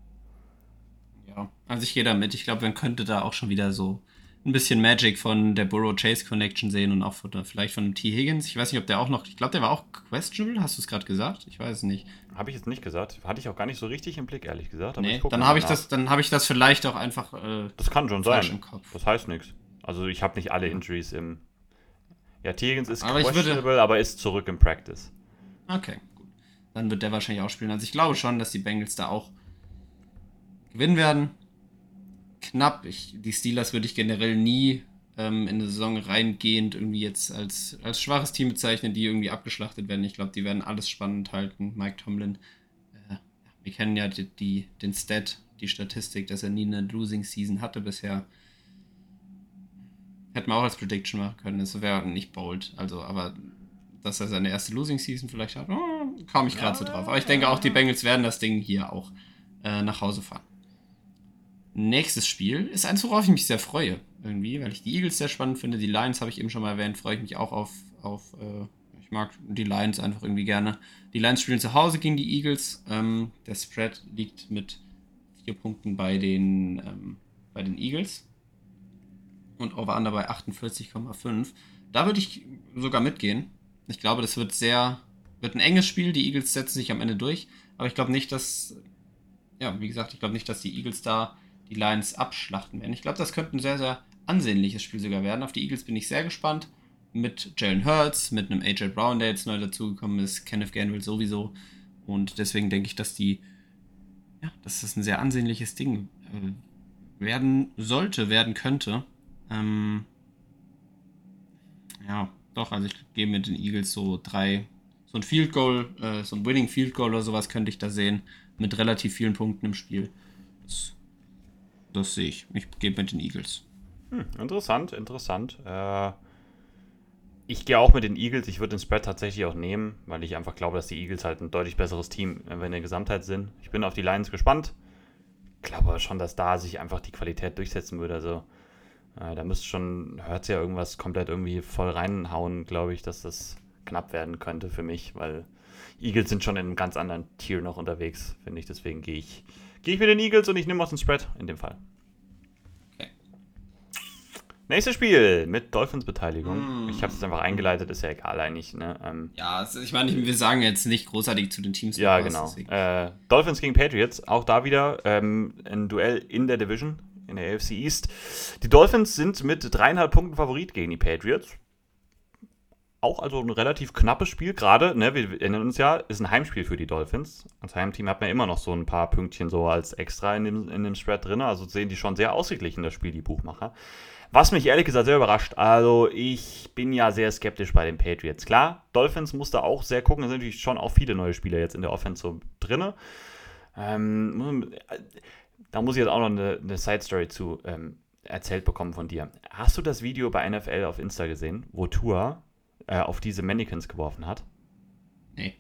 Ja, also ich gehe da mit. Ich glaube, man könnte da auch schon wieder so ein bisschen Magic von der Burrow-Chase-Connection sehen und auch von, vielleicht von T. Higgins. Ich weiß nicht, ob der auch noch, ich glaube, der war auch questionable, hast du es gerade gesagt? Ich weiß es nicht. Habe ich jetzt nicht gesagt. Hatte ich auch gar nicht so richtig im Blick, ehrlich gesagt. Aber nee, dann habe ich, das, hab ich das vielleicht auch einfach. Äh, das kann schon sein. Im Kopf. Das heißt nichts. Also ich habe nicht alle Injuries im. Ja, T. Higgins ist aber questionable, würde... aber ist zurück im Practice. Okay, gut. Dann wird der wahrscheinlich auch spielen. Also ich glaube schon, dass die Bengals da auch gewinnen werden knapp. Ich, die Steelers würde ich generell nie ähm, in eine Saison reingehend irgendwie jetzt als, als schwaches Team bezeichnen, die irgendwie abgeschlachtet werden. Ich glaube, die werden alles spannend halten. Mike Tomlin, äh, wir kennen ja die, die, den Stat, die Statistik, dass er nie eine Losing Season hatte bisher. Hätte man auch als Prediction machen können. Das wäre nicht bold. Also, aber dass er seine erste Losing Season vielleicht hat, oh, kam ich gerade so drauf. Aber ich denke auch, die Bengals werden das Ding hier auch äh, nach Hause fahren. Nächstes Spiel ist eins, worauf ich mich sehr freue, irgendwie, weil ich die Eagles sehr spannend finde. Die Lions habe ich eben schon mal erwähnt, freue ich mich auch auf. auf äh, ich mag die Lions einfach irgendwie gerne. Die Lions spielen zu Hause gegen die Eagles. Ähm, der Spread liegt mit vier Punkten bei den, ähm, bei den Eagles. Und Over-Under bei 48,5. Da würde ich sogar mitgehen. Ich glaube, das wird sehr, wird ein enges Spiel. Die Eagles setzen sich am Ende durch. Aber ich glaube nicht, dass, ja, wie gesagt, ich glaube nicht, dass die Eagles da die Lions abschlachten werden. Ich glaube, das könnte ein sehr, sehr ansehnliches Spiel sogar werden. Auf die Eagles bin ich sehr gespannt. Mit Jalen Hurts, mit einem AJ Brown, der jetzt neu dazugekommen ist, Kenneth Gainwell sowieso. Und deswegen denke ich, dass die, ja, dass das ein sehr ansehnliches Ding äh, werden sollte, werden könnte. Ähm, ja, doch, also ich gehe mit den Eagles so drei, so ein Field Goal, äh, so ein Winning Field Goal oder sowas könnte ich da sehen, mit relativ vielen Punkten im Spiel. Das das sehe ich. Ich gehe mit den Eagles. Hm, interessant, interessant. Äh, ich gehe auch mit den Eagles. Ich würde den Spread tatsächlich auch nehmen, weil ich einfach glaube, dass die Eagles halt ein deutlich besseres Team äh, in der Gesamtheit sind. Ich bin auf die Lions gespannt. Ich glaube schon, dass da sich einfach die Qualität durchsetzen würde. Also äh, da müsste schon, hört ja irgendwas komplett irgendwie voll reinhauen, glaube ich, dass das knapp werden könnte für mich, weil Eagles sind schon in einem ganz anderen Tier noch unterwegs, finde ich. Deswegen gehe ich gehe ich mit den Eagles und ich nehme aus dem Spread in dem Fall. Okay. Nächstes Spiel mit Dolphins-Beteiligung. Mm. Ich habe es einfach eingeleitet, ist ja egal eigentlich. Ne? Ähm, Ja, ich meine, wir sagen jetzt nicht großartig zu den Teams. ja, genau. Äh, Dolphins gegen Patriots, auch da wieder ähm, ein Duell in der Division, in der AFC East. Die Dolphins sind mit dreieinhalb Punkten Favorit gegen die Patriots. Auch also ein relativ knappes Spiel, gerade, ne, wir erinnern uns ja, ist ein Heimspiel für die Dolphins. Als Heimteam hat man immer noch so ein paar Pünktchen so als extra in dem, in dem Spread drin, also sehen die schon sehr ausgeglichen, das Spiel, die Buchmacher. Was mich ehrlich gesagt sehr überrascht, also ich bin ja sehr skeptisch bei den Patriots. Klar, Dolphins musste auch sehr gucken, es sind natürlich schon auch viele neue Spieler jetzt in der Offense so drinne. Ähm, da muss ich jetzt auch noch eine, eine Side-Story zu ähm, erzählt bekommen von dir. Hast du das Video bei NFL auf Insta gesehen, wo Tua äh, auf diese Mannequins geworfen hat? Nee.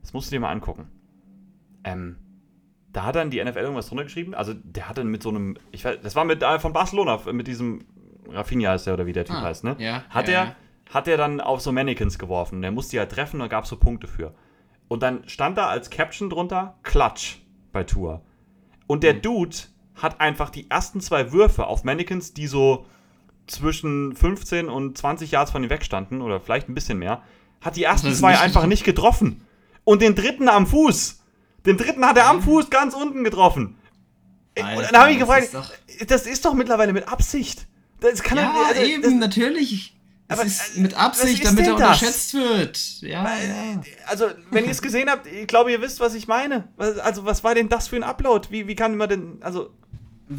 Das musst du dir mal angucken. Ähm, da hat dann die NFL irgendwas drunter geschrieben. Also der hat dann mit so einem, ich weiß, das war mit äh, von Barcelona, mit diesem Rafinha ist der oder wie der Typ Ah, heißt, ne? ja, Hat ja, er, ja. hat er dann auf so Mannequins geworfen. Der musste die halt treffen und da gab es so Punkte für. Und dann stand da als Caption drunter Klatsch bei Tour. Und Mhm. der Dude hat einfach die ersten zwei Würfe auf Mannequins, die so zwischen 15 und 20 Yards von ihm wegstanden oder vielleicht ein bisschen mehr, hat die ersten Das zwei nicht- einfach nicht getroffen. Und den dritten am Fuß. Den dritten hat er am Fuß ganz unten getroffen. und Alter, dann habe ich das gefragt, ist doch- das ist doch mittlerweile mit Absicht. Das kann Ja, doch- also, eben, das- natürlich. Das Aber, ist äh, mit Absicht, damit er das? unterschätzt wird. Ja, ja. Also, wenn ihr es gesehen habt, ich glaube, ihr wisst, was ich meine. Also, was war denn das für ein Upload? Wie, wie kann man denn, also,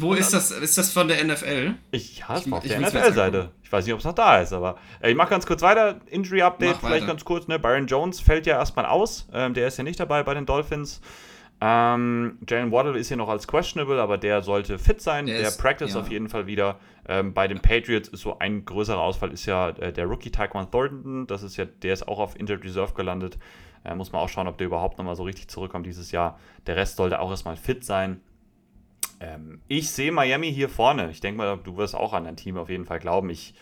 Wo ist das? Ist das von der NFL? ich, ja, es Ich- war auf ich der NFL-Seite. Ich weiß nicht, ob es noch da ist, aber äh, ich mache ganz kurz weiter. Injury-Update, vielleicht weiter. ganz kurz, ne? Byron Jones fällt ja erstmal aus. Ähm, der ist ja nicht dabei bei den Dolphins. Ähm, Jalen Waddle ist hier noch als questionable, aber der sollte fit sein. Der, Der ist- practice ja. auf jeden Fall wieder. Ähm, bei den Patriots ist so ein größerer Ausfall, ist ja äh, der Rookie Taekwon Thornton. Das ist ja, der ist auch auf Injured Reserve gelandet. Äh, muss man auch schauen, ob der überhaupt nochmal so richtig zurückkommt dieses Jahr. Der Rest sollte auch erstmal fit sein. Ähm, ich sehe Miami hier vorne. Ich denke mal, du wirst auch an dein Team auf jeden Fall glauben. Ich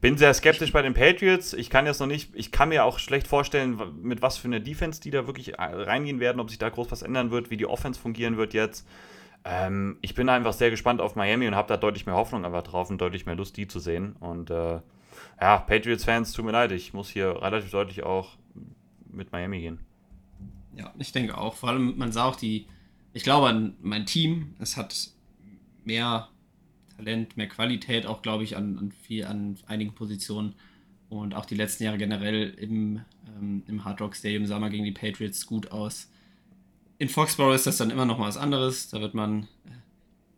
bin sehr skeptisch bei den Patriots. Ich kann jetzt noch nicht, ich kann mir auch schlecht vorstellen, mit was für einer Defense die da wirklich äh, reingehen werden, ob sich da groß was ändern wird, wie die Offense fungieren wird jetzt. Ähm, ich bin einfach sehr gespannt auf Miami und habe da deutlich mehr Hoffnung einfach drauf und deutlich mehr Lust, die zu sehen. Und äh, ja, Patriots-Fans, tut mir leid, ich muss hier relativ deutlich auch mit Miami gehen. Ja, ich denke auch. Vor allem, man sah auch die, ich glaube an mein Team, es hat mehr Talent, mehr Qualität, auch glaube ich an, an, viel, an einigen Positionen. Und auch die letzten Jahre generell im, ähm, im Hard Rock Stadium sah man gegen die Patriots gut aus. In Foxborough ist das dann immer noch mal was anderes. Da wird man äh,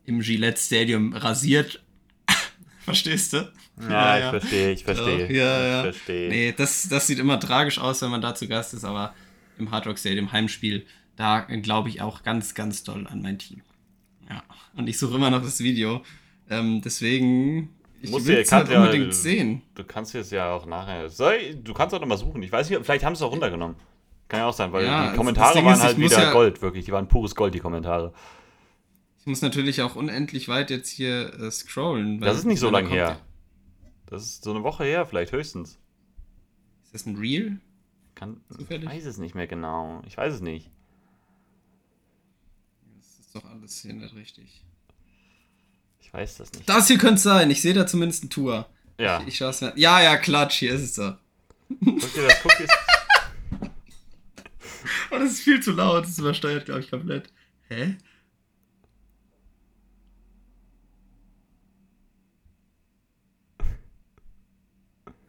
im Gillette Stadium rasiert. Verstehst du? Ja, ich verstehe, ich verstehe. Ja, ja. Ich verstehe. Nee, das, das sieht immer tragisch aus, wenn man da zu Gast ist, aber im Hard Rock Stadium Heimspiel, da glaube ich auch ganz, ganz doll an mein Team. Ja, und ich suche immer noch das Video. Ähm, deswegen, ich will es halt ja- unbedingt sehen. Du kannst es ja auch nachher. Soll, du kannst auch nochmal suchen. Ich weiß nicht, vielleicht haben sie es auch runtergenommen. Kann ja auch sein, weil Ja, die Kommentare waren ist, halt wieder ja- Gold, wirklich. Die waren pures Gold, die Kommentare. Ich muss natürlich auch unendlich weit jetzt hier äh, scrollen. Das ist nicht so ich meine, lang da her. Das ist so eine Woche her, vielleicht höchstens. Ist das ein Reel? Kann, ich weiß es nicht mehr genau. Ich weiß es nicht. Ist doch alles hier nicht richtig. Ich weiß das nicht. Das hier könnte sein. Ich sehe da zumindest ein Tour. Ja. Ich, ich schaue es mir. Ja, ja, klatsch, hier ist es doch. Guck dir das, dir Oh, das ist viel zu laut. Das übersteuert, glaube ich, komplett. Hä?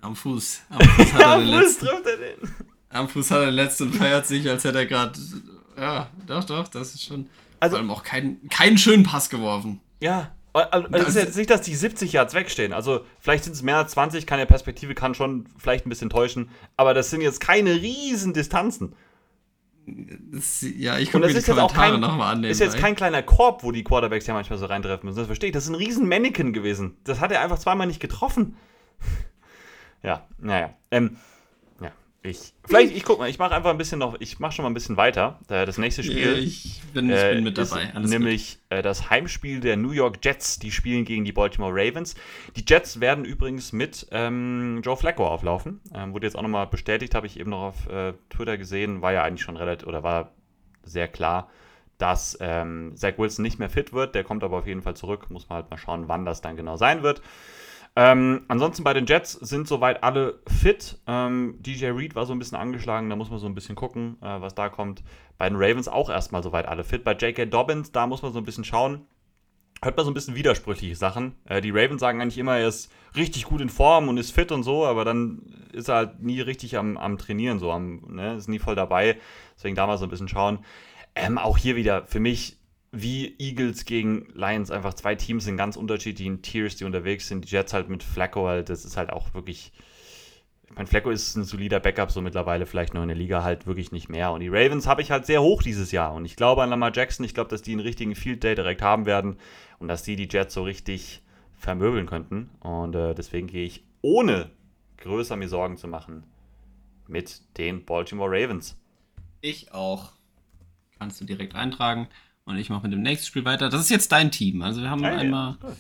Am Fuß. Am Fuß hat er den letzten. trifft er den? Am Fuß hat er den letzten und feiert sich, als hätte er gerade. Ja, doch, doch, das ist schon. Also- vor allem auch keinen keinen schönen Pass geworfen. Ja. Also, es ist Das- jetzt nicht, dass die 70 Yards wegstehen. Also, vielleicht sind es mehr als 20, kann der Perspektive kann schon vielleicht ein bisschen täuschen. Aber das sind jetzt keine riesen Distanzen. Das, ja, ich gucke das mir die Kommentare nochmal an. ist jetzt kein kleiner Korb, wo die Quarterbacks ja manchmal so reintreffen müssen. Das verstehe ich. Das ist ein riesen Mannequin gewesen. Das hat er einfach zweimal nicht getroffen. ja, naja. Ähm, ich. Vielleicht, ich guck mal, ich mache einfach ein bisschen noch, ich mache schon mal ein bisschen weiter. Äh, Das nächste Spiel. Ich bin, ich äh, bin mit dabei. Alles nämlich äh, das Heimspiel der New York Jets. Die spielen gegen die Baltimore Ravens. Die Jets werden übrigens mit ähm, Joe Flacco auflaufen. Ähm, wurde jetzt auch nochmal bestätigt, habe ich eben noch auf äh, Twitter gesehen. War ja eigentlich schon relativ, oder war sehr klar, dass ähm, Zach Wilson nicht mehr fit wird. Der kommt aber auf jeden Fall zurück. Muss man halt mal schauen, wann das dann genau sein wird. Ähm, ansonsten bei den Jets sind soweit alle fit. Ähm, DJ Reed war so ein bisschen angeschlagen, da muss man so ein bisschen gucken, äh, was da kommt. Bei den Ravens auch erstmal soweit alle fit. Bei J.K. Dobbins, da muss man so ein bisschen schauen. Hört man so ein bisschen widersprüchliche Sachen. Äh, die Ravens sagen eigentlich immer, er ist richtig gut in Form und ist fit und so, aber dann ist er halt nie richtig am, am Trainieren, so am, ne, ist nie voll dabei. Deswegen da mal so ein bisschen schauen. Ähm, auch hier wieder für mich wie Eagles gegen Lions einfach zwei Teams in ganz unterschiedlichen Tiers, die unterwegs sind. Die Jets halt mit Flacco halt, das ist halt auch wirklich. Ich meine, Flacco ist ein solider Backup, so mittlerweile vielleicht noch in der Liga halt wirklich nicht mehr. Und die Ravens habe ich halt sehr hoch dieses Jahr. Und ich glaube an Lamar Jackson, ich glaube, dass die einen richtigen Field Day direkt haben werden und dass die die Jets so richtig vermöbeln könnten. Und äh, deswegen gehe ich ohne größer mir Sorgen zu machen mit den Baltimore Ravens. Ich auch. Kannst du direkt eintragen. Und ich mache mit dem nächsten Spiel weiter. Das ist jetzt dein Team. Also wir haben Ah, ja, einmal. cool.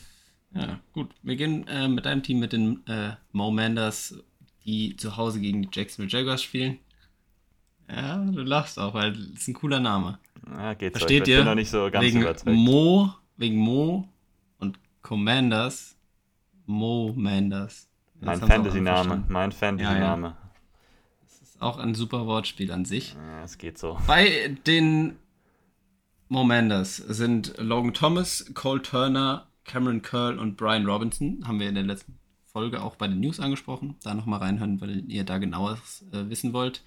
Ja, gut. Wir gehen äh, mit deinem Team mit den äh, Mo Manders, die zu Hause gegen die Jacksonville Jaguars spielen. Ja, du lachst auch, weil das ist ein cooler Name. Ja, geht so. Versteht ich ihr? bin noch nicht so ganz wegen überzeugt. Mo, wegen Mo und Commanders. Mo Manders. Mein Fantasy-Name. Mein Fantasy-Name. Das ist auch ein super Wortspiel an sich. Ja, es geht so. Bei den Momanders sind Logan Thomas, Cole Turner, Cameron Curl und Brian Robinson. Haben wir in der letzten Folge auch bei den News angesprochen. Da nochmal reinhören, weil ihr da genaues äh, wissen wollt.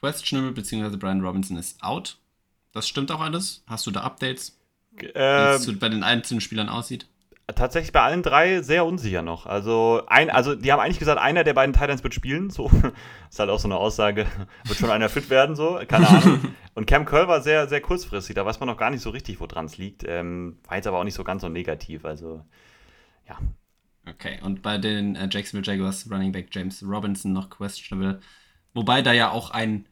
Questionable bzw. Brian Robinson ist out. Das stimmt auch alles. Hast du da Updates, wie Äh, es bei den einzelnen Spielern aussieht? Tatsächlich bei allen drei sehr unsicher noch. Also, ein, also die haben eigentlich gesagt, einer der beiden Titans wird spielen. So ist halt auch so eine Aussage. Wird schon einer fit werden, so. Keine Ahnung. Und Cam Curl war sehr, sehr kurzfristig. Da weiß man noch gar nicht so richtig, woran es liegt. Ähm, war jetzt aber auch nicht so ganz so negativ. Also, ja. Okay, und bei den äh, Jacksonville Jaguars Running Back James Robinson noch questionable. Wobei da ja auch ein,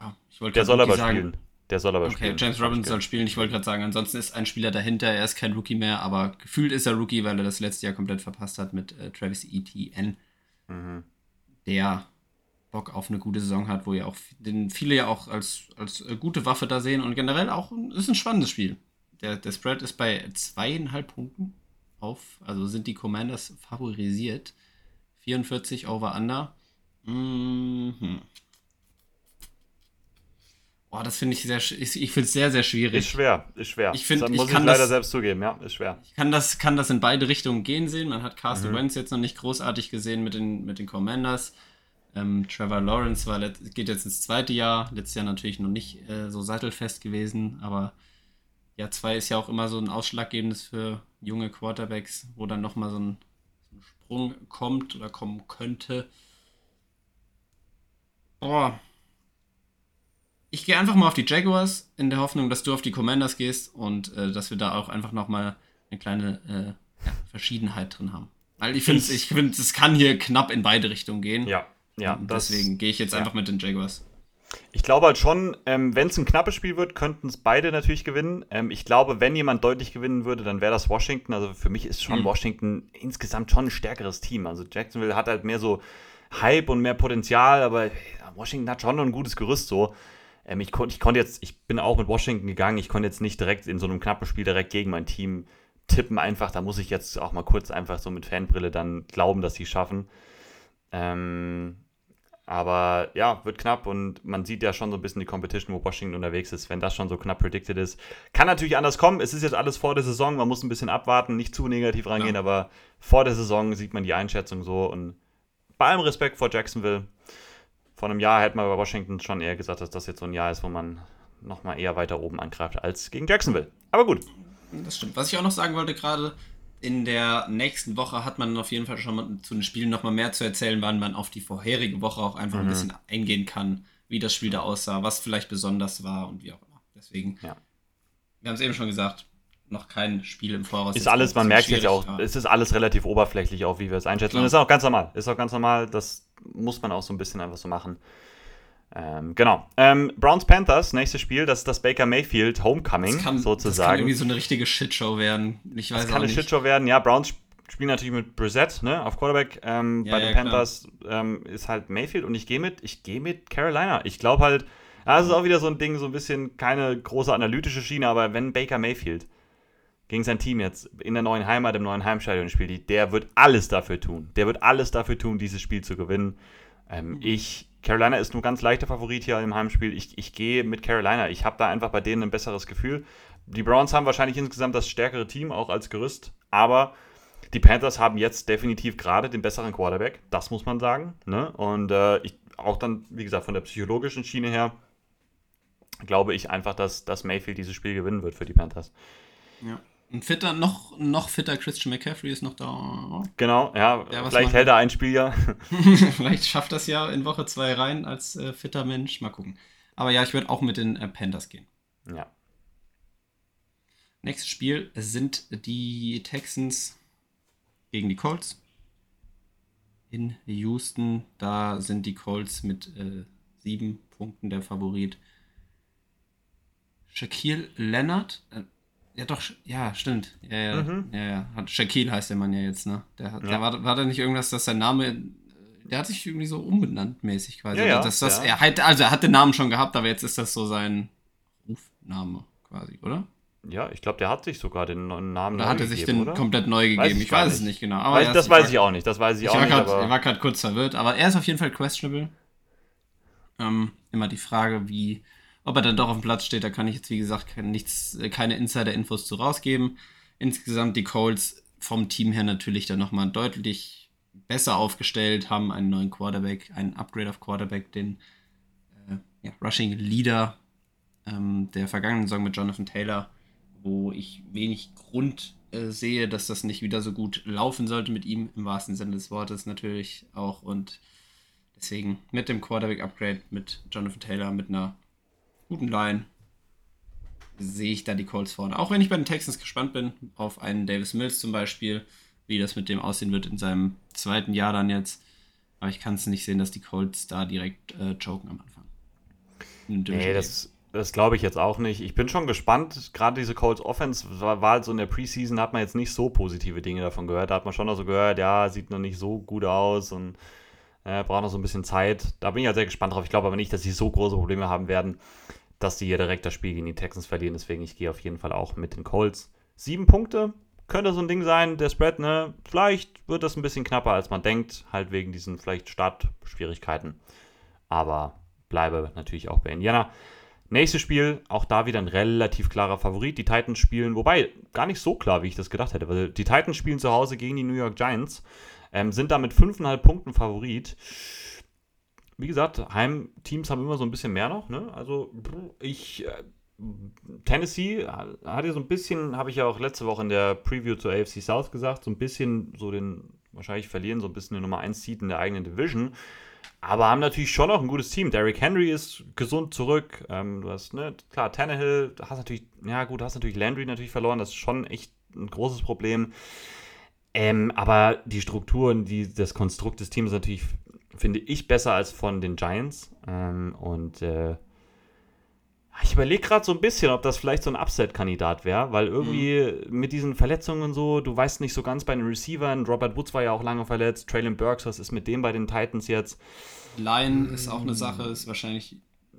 ja, ich wollte Der soll aber sagen, spielen. Der soll aber Okay, spielen. James Robinson soll spielen. Ich wollte gerade sagen, ansonsten ist ein Spieler dahinter. Er ist kein Rookie mehr, aber gefühlt ist er Rookie, weil er das letzte Jahr komplett verpasst hat mit äh, Travis Etienne, Mhm. der Bock auf eine gute Saison hat, wo ja auch den viele ja auch als, als äh, gute Waffe da sehen und generell auch ist ein spannendes Spiel. Der, der Spread ist bei zweieinhalb Punkten auf, also sind die Commanders favorisiert. 44 over under. Mhm. Boah, das finde ich sehr, ich, ich finde es sehr, sehr schwierig. Ist schwer, ist schwer. Ich find, das ich muss ich, kann leider das- selbst zugeben, ja, ist schwer. Ich kann das, kann das in beide Richtungen gehen sehen. Man hat Mhm. Carsten Wentz jetzt noch nicht großartig gesehen mit den, mit den Commanders. Ähm, Trevor Lawrence war let, geht jetzt ins zweite Jahr. Letztes Jahr natürlich noch nicht äh, so sattelfest gewesen, aber Jahr 2 ist ja auch immer so ein ausschlaggebendes für junge Quarterbacks, wo dann nochmal so ein, so ein Sprung kommt oder kommen könnte. Boah. Ich gehe einfach mal auf die Jaguars in der Hoffnung, dass du auf die Commanders gehst und äh, dass wir da auch einfach nochmal eine kleine äh, ja, Verschiedenheit drin haben. Weil ich finde, Ich- finde, es kann hier knapp in beide Richtungen gehen. Ja, ja. Und Deswegen gehe ich jetzt ja. einfach mit den Jaguars. Ich glaube halt schon, ähm, wenn es ein knappes Spiel wird, könnten es beide natürlich gewinnen. Ähm, ich glaube, wenn jemand deutlich gewinnen würde, dann wäre das Washington. Also für mich ist schon Mhm. Washington insgesamt schon ein stärkeres Team. Also Jacksonville hat halt mehr so Hype und mehr Potenzial, aber äh, Washington hat schon noch ein gutes Gerüst so. Ähm, ich, kon ich konnte jetzt, ich bin auch mit Washington gegangen, ich konnte jetzt nicht direkt in so einem knappen Spiel direkt gegen mein Team tippen. Einfach, da muss ich jetzt auch mal kurz einfach so mit Fanbrille dann glauben, dass sie es schaffen. Ähm, aber ja, wird knapp und man sieht ja schon so ein bisschen die Competition, wo Washington unterwegs ist, wenn das schon so knapp predicted ist. Kann natürlich anders kommen. Es ist jetzt alles vor der Saison, man muss ein bisschen abwarten, nicht zu negativ rangehen, Ja. aber vor der Saison sieht man die Einschätzung so und bei allem Respekt vor Jacksonville. Vor einem Jahr hätte man bei Washington schon eher gesagt, dass das jetzt so ein Jahr ist, wo man nochmal eher weiter oben angreift als gegen Jacksonville. Aber gut. Das stimmt. Was ich auch noch sagen wollte gerade, in der nächsten Woche hat man auf jeden Fall schon mal zu den Spielen nochmal mehr zu erzählen, wann man auf die vorherige Woche auch einfach Mhm. ein bisschen eingehen kann, wie das Spiel da aussah, was vielleicht besonders war und wie auch immer. Deswegen, Ja. wir haben es eben schon gesagt, noch kein Spiel im Voraus. Ist alles, man merkt jetzt ja auch, aber- es ist alles relativ oberflächlich, auch wie wir es einschätzen. Klar. Und ist auch ganz normal. Ist auch ganz normal, das muss man auch so ein bisschen einfach so machen. Ähm, genau. Ähm, Browns Panthers, nächstes Spiel, das ist das Baker Mayfield Homecoming, das kann, Das kann sozusagen. irgendwie so eine richtige Shitshow werden. Ich weiß Das kann eine. Shitshow werden. Ja, Browns spielen natürlich mit Brissett, ne, auf Quarterback. Ähm, Ja, bei ja, den. Panthers ähm, ist halt Mayfield und ich gehe mit, ich gehe mit Carolina. Ich glaube halt, Das ist auch wieder so ein Ding, so ein bisschen keine große analytische Schiene, aber wenn Baker Mayfield gegen sein Team jetzt in der neuen Heimat, im neuen Heimstadion spielt, der wird alles dafür tun. Der wird alles dafür tun, dieses Spiel zu gewinnen. Ähm, ich, Carolina ist nur ganz leichter Favorit hier im Heimspiel. Ich, ich gehe mit Carolina. Ich habe da einfach bei denen ein besseres Gefühl. Die Browns haben wahrscheinlich insgesamt das stärkere Team, auch als Gerüst, aber die Panthers haben jetzt definitiv gerade den besseren Quarterback, das muss man sagen. Ne? Und äh, ich, auch dann, wie gesagt, von der psychologischen Schiene her, glaube ich einfach, dass, dass Mayfield dieses Spiel gewinnen wird für die Panthers. Ja. Ein fitter, noch, noch fitter Christian McCaffrey ist noch da. Genau, ja. ja vielleicht hält er ein Spiel ja. vielleicht schafft das ja in Woche zwei rein als äh, fitter Mensch. Mal gucken. Aber ja, ich würde auch mit den äh, Panthers gehen. Ja. Nächstes Spiel sind die Texans gegen die Colts. In Houston, da sind die Colts mit äh, sieben Punkten der Favorit. Shaquille Leonard, äh, ja doch, ja, stimmt. Ja, ja, mhm. ja, ja. Hat, Shaquille heißt der Mann ja jetzt, ne? Der, ja. der war, war da nicht irgendwas, dass sein Name, der hat sich irgendwie so umbenannt mäßig quasi. Ja, ja, das, das, ja. Er hat, also er hat den Namen schon gehabt, aber jetzt ist das so sein Rufname quasi, oder? Ja, ich glaube, der hat sich sogar den Namen Da hat er sich den oder? komplett neu gegeben. Weiß ich, ich weiß es nicht genau. Weiß, das weiß ich auch nicht. Das weiß ich, ich auch nicht. Grad, aber... Ich war gerade kurz verwirrt, aber er ist auf jeden Fall questionable. Ähm, immer die Frage, wie, ob er dann doch auf dem Platz steht. Da kann ich jetzt, wie gesagt, kein, nichts, keine Insider-Infos zu rausgeben. Insgesamt die Colts vom Team her natürlich dann nochmal deutlich besser aufgestellt, haben einen neuen Quarterback, einen Upgrade auf Quarterback, den äh, ja, Rushing Leader ähm, der vergangenen Saison mit Jonathan Taylor wo ich wenig Grund äh, sehe, dass das nicht wieder so gut laufen sollte mit ihm, im wahrsten Sinne des Wortes natürlich auch. Und deswegen mit dem Quarterback-Upgrade, mit Jonathan Taylor, mit einer guten Line, sehe ich da die Colts vorne. Auch wenn ich bei den Texans gespannt bin, auf einen Davis Mills zum Beispiel, wie das mit dem aussehen wird in seinem zweiten Jahr dann jetzt. Aber ich kann es nicht sehen, dass die Colts da direkt äh, choken am Anfang. Nee, das, das glaube ich jetzt auch nicht. Ich bin schon gespannt. Gerade diese Colts Offense war, war halt so in der Preseason, hat man jetzt nicht so positive Dinge davon gehört. Da hat man schon noch so gehört, ja, sieht noch nicht so gut aus und äh, braucht noch so ein bisschen Zeit. Da bin ich ja halt sehr gespannt drauf. Ich glaube aber nicht, dass sie so große Probleme haben werden, dass sie hier direkt das Spiel gegen die Texans verlieren. Deswegen, ich gehe auf jeden Fall auch mit den Colts. Sieben Punkte könnte so ein Ding sein. Der Spread, ne? Vielleicht wird das ein bisschen knapper, als man denkt. Halt wegen diesen vielleicht Startschwierigkeiten. Aber bleibe natürlich auch bei Indiana. Nächstes Spiel, auch da wieder ein relativ klarer Favorit. Die Titans spielen, wobei gar nicht so klar, wie ich das gedacht hätte, weil die Titans spielen zu Hause gegen die New York Giants, ähm, sind da mit 5,5 Punkten Favorit. Wie gesagt, Heimteams haben immer so ein bisschen mehr noch. Ne? Also ich, äh, Tennessee hat ja so ein bisschen, habe ich ja auch letzte Woche in der Preview zur AFC South gesagt, so ein bisschen so den, wahrscheinlich verlieren, so ein bisschen den Nummer 1 Seed in der eigenen Division. Aber haben natürlich schon noch ein gutes Team. Derrick Henry ist gesund zurück. Ähm, du hast, ne, klar, Tannehill, hast natürlich, ja gut, hast natürlich Landry natürlich verloren. Das ist schon echt ein großes Problem. Ähm, aber die Strukturen, die, das Konstrukt des Teams ist natürlich, finde ich, besser als von den Giants. Ähm, und äh, ich überlege gerade so ein bisschen, ob das vielleicht so ein Upset-Kandidat wäre, weil irgendwie mhm. mit diesen Verletzungen so, du weißt nicht so ganz bei den Receivern. Robert Woods war ja auch lange verletzt. Traylon Burks, was ist mit dem bei den Titans jetzt? Line ist auch eine Sache, ist wahrscheinlich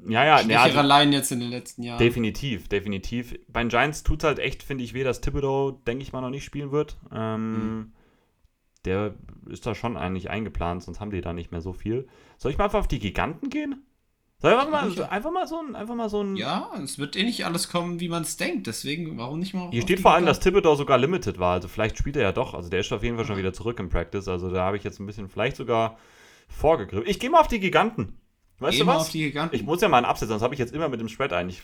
ja, ja, schwächerer ja, also, Line jetzt in den letzten Jahren. Definitiv, definitiv. Bei den Giants tut es halt echt, finde ich, weh, dass Thibodeau, denke ich mal, noch nicht spielen wird. Ähm, mhm. Der ist da schon eigentlich eingeplant, sonst haben die da nicht mehr so viel. Soll ich mal einfach auf die Giganten gehen? Soll ich mal, einfach mal so ein, einfach mal so ein. Ja, es wird eh nicht alles kommen, wie man es denkt. Deswegen, warum nicht mal. Hier steht vor allem, dass Thibodeau sogar limited war. Also vielleicht spielt er ja doch. Also der ist auf jeden Fall schon wieder zurück im Practice. Also da habe ich jetzt ein bisschen vielleicht sogar vorgegriffen. Ich gehe mal auf die Giganten. Weißt Geh du was? Ich muss ja mal einen absetzen, sonst habe ich jetzt immer mit dem Spread eigentlich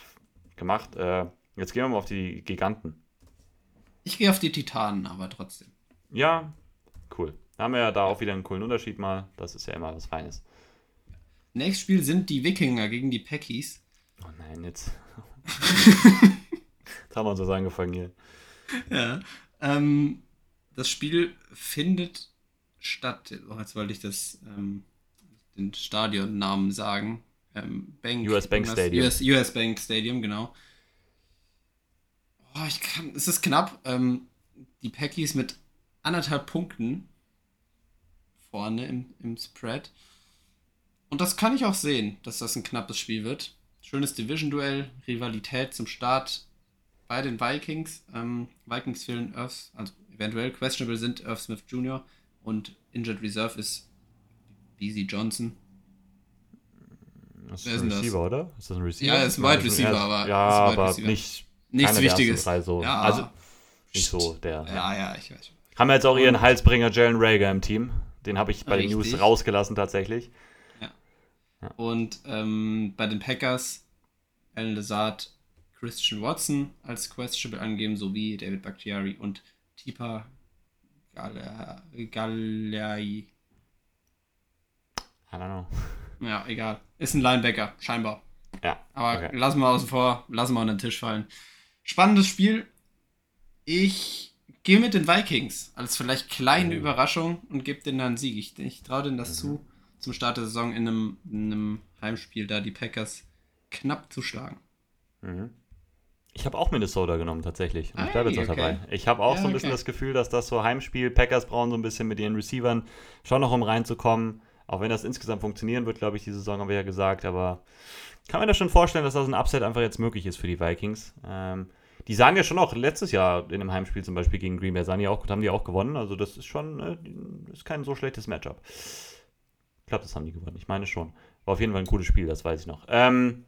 gemacht. Äh, jetzt gehen wir mal auf die Giganten. Ich gehe auf die Titanen, aber trotzdem. Ja, cool. Da haben wir ja da auch wieder einen coolen Unterschied mal. Das ist ja immer was Feines. Nächstes Spiel sind die Wikinger gegen die Packies. Oh nein, jetzt. jetzt haben wir uns das angefangen hier. Ja. Ähm, das Spiel findet statt. Oh, jetzt wollte ich das, ähm, den Stadionnamen sagen. Ähm, Bank, US Bank Stadium. US, US, Bank Stadium, genau. Oh, ich kann. Es ist knapp. Ähm, die Packies mit anderthalb Punkten vorne im, im Spread. Und das kann ich auch sehen, dass das ein knappes Spiel wird. schönes Division-Duell, Rivalität zum Start bei den Vikings. Ähm, Vikings fehlen Earth, also eventuell questionable sind Irv Smith Jr. und Injured Reserve ist BZ Johnson. Das ist Wer ein ist das? Receiver, oder? Ist das ein Receiver? Ja, ist ein Wide das Receiver, ja, aber- Ja, ein aber Receiver. nicht. Nichts Wichtiges. So. Ja. Also nicht so der. Ja, ja, ich weiß. Haben wir jetzt auch ihren Halsbringer Jalen Rager im Team. Den habe ich bei den Richtig. News rausgelassen tatsächlich. Und ähm, bei den Packers Alan Lazard, Christian Watson als questionable angeben, sowie David Bakhtiari und Tipa Gala- Galai. I don't know. Ja, egal. Ist ein Linebacker, scheinbar. Ja. Aber okay. lassen wir außen vor, lassen wir unter den Tisch fallen. Spannendes Spiel. Ich gehe mit den Vikings als vielleicht kleine Oh. Überraschung und gebe denen dann einen Sieg. Ich, ich traue denen das Mhm. zu, zum Start der Saison in einem, in einem Heimspiel da die Packers knapp zu schlagen. Mhm. Ich habe auch Minnesota genommen tatsächlich. Und ich Ei, bleibe jetzt auch okay. dabei. Ich habe auch Ja, so ein bisschen okay. das Gefühl, dass das so Heimspiel, Packers brauchen so ein bisschen mit ihren Receivern schon noch um reinzukommen. Auch wenn das insgesamt funktionieren wird, glaube ich, die Saison haben wir ja gesagt. Aber kann mir das schon vorstellen, dass das ein Upset einfach jetzt möglich ist für die Vikings. Ähm, die sahen ja schon auch letztes Jahr in einem Heimspiel zum Beispiel gegen Green Bay, sahen die auch, haben die auch gewonnen. Also das ist schon, äh, ist kein so schlechtes Matchup. Ich glaube, das haben die gewonnen. Ich meine schon. War auf jeden Fall ein cooles Spiel, das weiß ich noch. Ähm,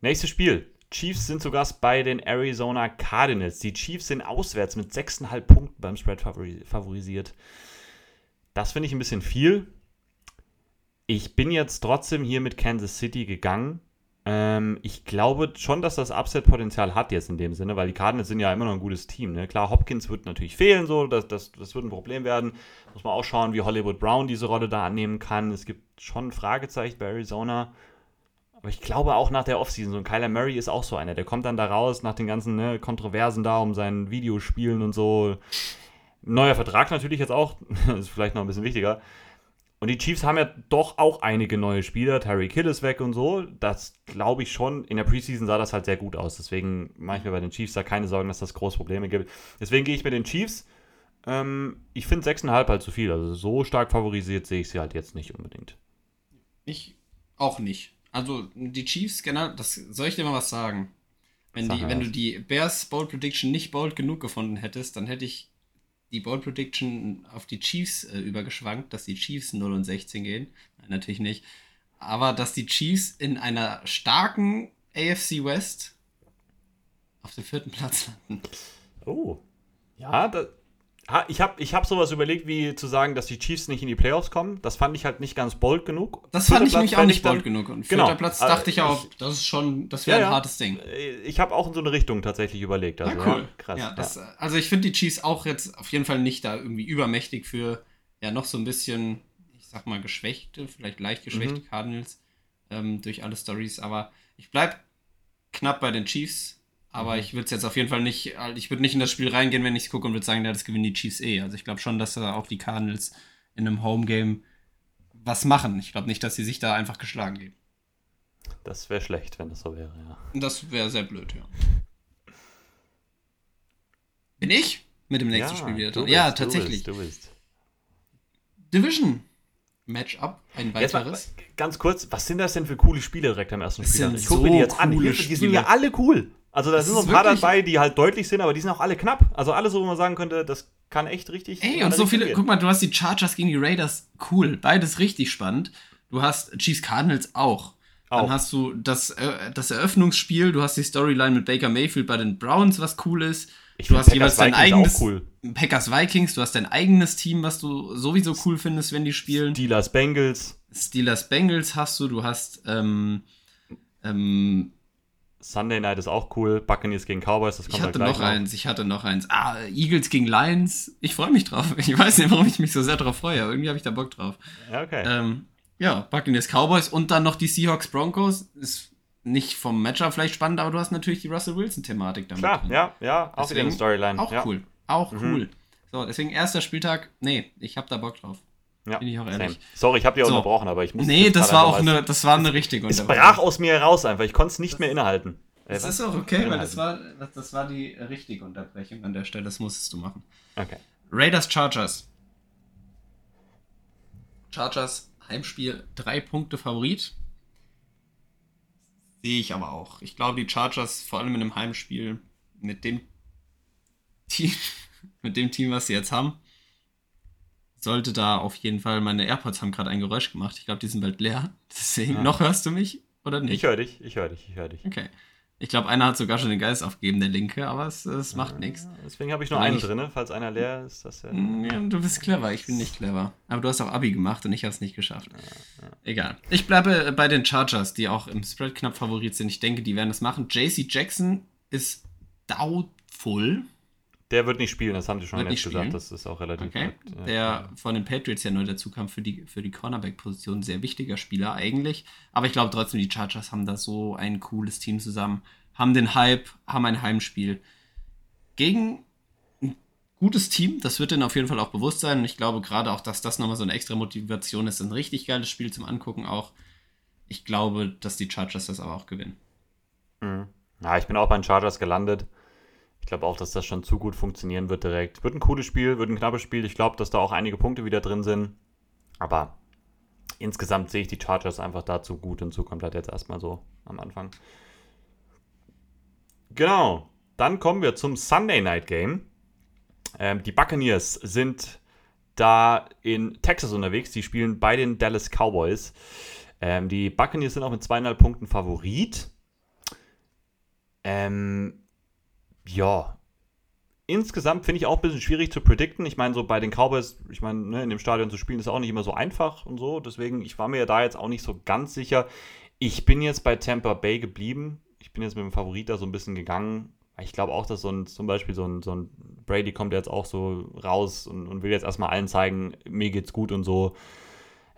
nächstes Spiel. Chiefs sind Gast bei den Arizona Cardinals. Die Chiefs sind auswärts mit 6,5 Punkten beim Spread favori favorisiert. Das finde ich ein bisschen viel. Ich bin jetzt trotzdem hier mit Kansas City gegangen. Ähm, ich glaube schon, dass das Upset-Potenzial hat jetzt in dem Sinne, weil die Cardinals sind ja immer noch ein gutes Team. Ne? Klar, Hopkins wird natürlich fehlen, so, das, das, das wird ein Problem werden. Muss man auch schauen, wie Hollywood Brown diese Rolle da annehmen kann. Es gibt schon Fragezeichen bei Arizona. Aber ich glaube auch nach der Offseason, so ein Kyler Murray ist auch so einer. Der kommt dann da raus nach den ganzen ne, Kontroversen da um sein Videospielen und so. Neuer Vertrag natürlich jetzt auch, das ist vielleicht noch ein bisschen wichtiger. Und die Chiefs haben ja doch auch einige neue Spieler. Tyreek Hill ist weg und so. Das glaube ich schon. In der Preseason sah das halt sehr gut aus. Deswegen mache ich mir bei den Chiefs da keine Sorgen, dass das große Probleme gibt. Deswegen gehe ich mit den Chiefs. Ähm, ich finde 6,5 halt zu viel. Also so stark favorisiert sehe ich sie halt jetzt nicht unbedingt. Ich auch nicht. Also die Chiefs, genau, das soll ich dir mal was sagen. Wenn, die, wenn du die Bears Bold Prediction nicht bold genug gefunden hättest, dann hätte ich die Bold Prediction auf die Chiefs äh, übergeschwankt, dass die Chiefs 0 und 16 gehen. Nein, natürlich nicht. Aber dass die Chiefs in einer starken AFC West auf dem vierten Platz landen. Oh. Ja, da, ich habe ich hab sowas überlegt, wie zu sagen, dass die Chiefs nicht in die Playoffs kommen. Das fand ich halt nicht ganz bold genug. Das fand ich Platz nämlich auch nicht bold genug. Und Genau. vierter Platz Äh, dachte ich auch, ich- das ist schon, das wäre Ja, ein hartes Ding. Ich habe auch in so eine Richtung tatsächlich überlegt. Also, ja, cool. Ja, krass. Ja, das, Also ich finde die Chiefs auch jetzt auf jeden Fall nicht da irgendwie übermächtig für ja noch so ein bisschen, ich sag mal, geschwächte, vielleicht leicht geschwächte Mhm. Cardinals ähm, durch alle Stories. Aber ich bleib knapp bei den Chiefs. Aber Mhm. ich würde es jetzt auf jeden Fall nicht, ich würde nicht in das Spiel reingehen, wenn ich es gucke und würde sagen, ja, das gewinnen die Chiefs eh. Also ich glaube schon, dass da auch die Cardinals in einem Home-Game was machen. Ich glaube nicht, dass sie sich da einfach geschlagen geben. Das wäre schlecht, wenn das so wäre, ja. Das wäre sehr blöd, ja. Bin ich mit dem nächsten Spiel wieder du dran? Ja, bist, du tatsächlich. bist, Du bist. Division Matchup, ein Jetzt mal, weiteres. ganz kurz, was sind das denn für coole Spiele direkt am ersten Spiel? Ich gucke mir so die jetzt an. Die, sind ja alle cool. Also da sind so ein paar dabei, die halt deutlich sind, aber die sind auch alle knapp. Also alle so, wo man sagen könnte, das kann echt richtig. Ey, und so viele, Richtungen guck mal, du hast die Chargers gegen die Raiders, cool, beides richtig spannend. Du hast Chiefs Cardinals auch. Dann Auch. hast du das, äh, das Eröffnungsspiel, du hast die Storyline mit Baker Mayfield bei den Browns, was cool ist. Ich du hast Packers jeweils dein Vikings auch eigenes cool. Packers Vikings, du hast dein eigenes Team, was du sowieso cool findest, wenn die spielen. Steelers Bengals, Steelers Bengals hast du, du hast ähm, ähm, Sunday Night ist auch cool. Buccaneers gegen Cowboys, das ich kommt hatte da gleich noch eins, ich hatte noch eins. Ah, Eagles gegen Lions. Ich freue mich drauf. Ich weiß nicht, warum ich mich so sehr drauf freue, aber irgendwie habe ich da Bock drauf. Ja, okay. Ähm, ja, Buccaneers Cowboys und dann noch die Seahawks Broncos. Ist nicht vom Matchup vielleicht spannend, aber du hast natürlich die Russell Wilson-Thematik damit. Klar, drin. ja, ja, auch wieder eine Deswegen Storyline. Auch ja. cool. Auch Mhm. cool. So, deswegen erster Spieltag. Nee, ich habe da Bock drauf. Ja, Bin ich auch same. ehrlich. Sorry, ich habe dir So. unterbrochen, aber ich muss. Nee, das war auch eine, das war eine richtige Es brach aus mir heraus einfach. Ich konnte es nicht mehr innehalten. Das ist auch okay, weil das war, das, das war die richtige Unterbrechung an der Stelle. Das musstest du machen. Okay. Raiders Chargers. Chargers Heimspiel, drei Punkte Favorit. Sehe ich aber auch. Ich glaube, die Chargers, vor allem in einem Heimspiel, mit dem Team, mit dem Team, was sie jetzt haben, sollte da auf jeden Fall, meine AirPods haben gerade ein Geräusch gemacht. Ich glaube, die sind bald leer. Deswegen, Ja. noch hörst du mich oder nicht? Ich höre dich, ich höre dich, ich höre dich. Okay. Ich glaube, einer hat sogar schon den Geist aufgegeben, der Linke, aber es, es macht nichts. Ja, Deswegen habe ich nur Ja, einen ich- drin, falls einer leer ist. Das ja, Ja, du bist clever, ich bin nicht clever. Aber du hast auch Abi gemacht und ich habe es nicht geschafft. Egal. Ich bleibe bei den Chargers, die auch im Spread knapp Favorit sind. Ich denke, die werden das machen. JC Jackson ist doubtful. Der wird nicht spielen, das haben sie schon nicht gesagt. Das ist auch relativ. Okay. ja. Der von den Patriots ja neu dazu kam für die, für die Cornerback-Position. Sehr wichtiger Spieler eigentlich. Aber ich glaube trotzdem, die Chargers haben da so ein cooles Team zusammen. Haben den Hype, haben ein Heimspiel. Gegen ein gutes Team, das wird denen auf jeden Fall auch bewusst sein. Und ich glaube gerade auch, dass das nochmal so eine extra Motivation ist. Ein richtig geiles Spiel zum Angucken auch. Ich glaube, dass die Chargers das aber auch gewinnen. Mhm. Ja, ich bin auch bei den Chargers gelandet. Ich glaube auch, dass das schon zu gut funktionieren wird direkt. Wird ein cooles Spiel, wird ein knappes Spiel. Ich glaube, dass da auch einige Punkte wieder drin sind. Aber insgesamt sehe ich die Chargers einfach dazu gut und kommt halt jetzt erstmal so am Anfang. Genau. Dann kommen wir zum Sunday Night Game. Ähm, die Buccaneers sind da in Texas unterwegs. Die spielen bei den Dallas Cowboys. Ähm, die Buccaneers sind auch mit zweieinhalb Punkten Favorit. Ähm, ja. Insgesamt finde ich auch ein bisschen schwierig zu predikten. Ich meine, so bei den Cowboys, ich meine, ne, in dem Stadion zu spielen, ist auch nicht immer so einfach und so. Deswegen, ich war mir da jetzt auch nicht so ganz sicher. Ich bin jetzt bei Tampa Bay geblieben. Ich bin jetzt mit dem Favorit da so ein bisschen gegangen. Ich glaube auch, dass so ein, zum Beispiel so ein, so ein Brady kommt jetzt auch so raus und, und will jetzt erstmal allen zeigen, mir geht's gut und so.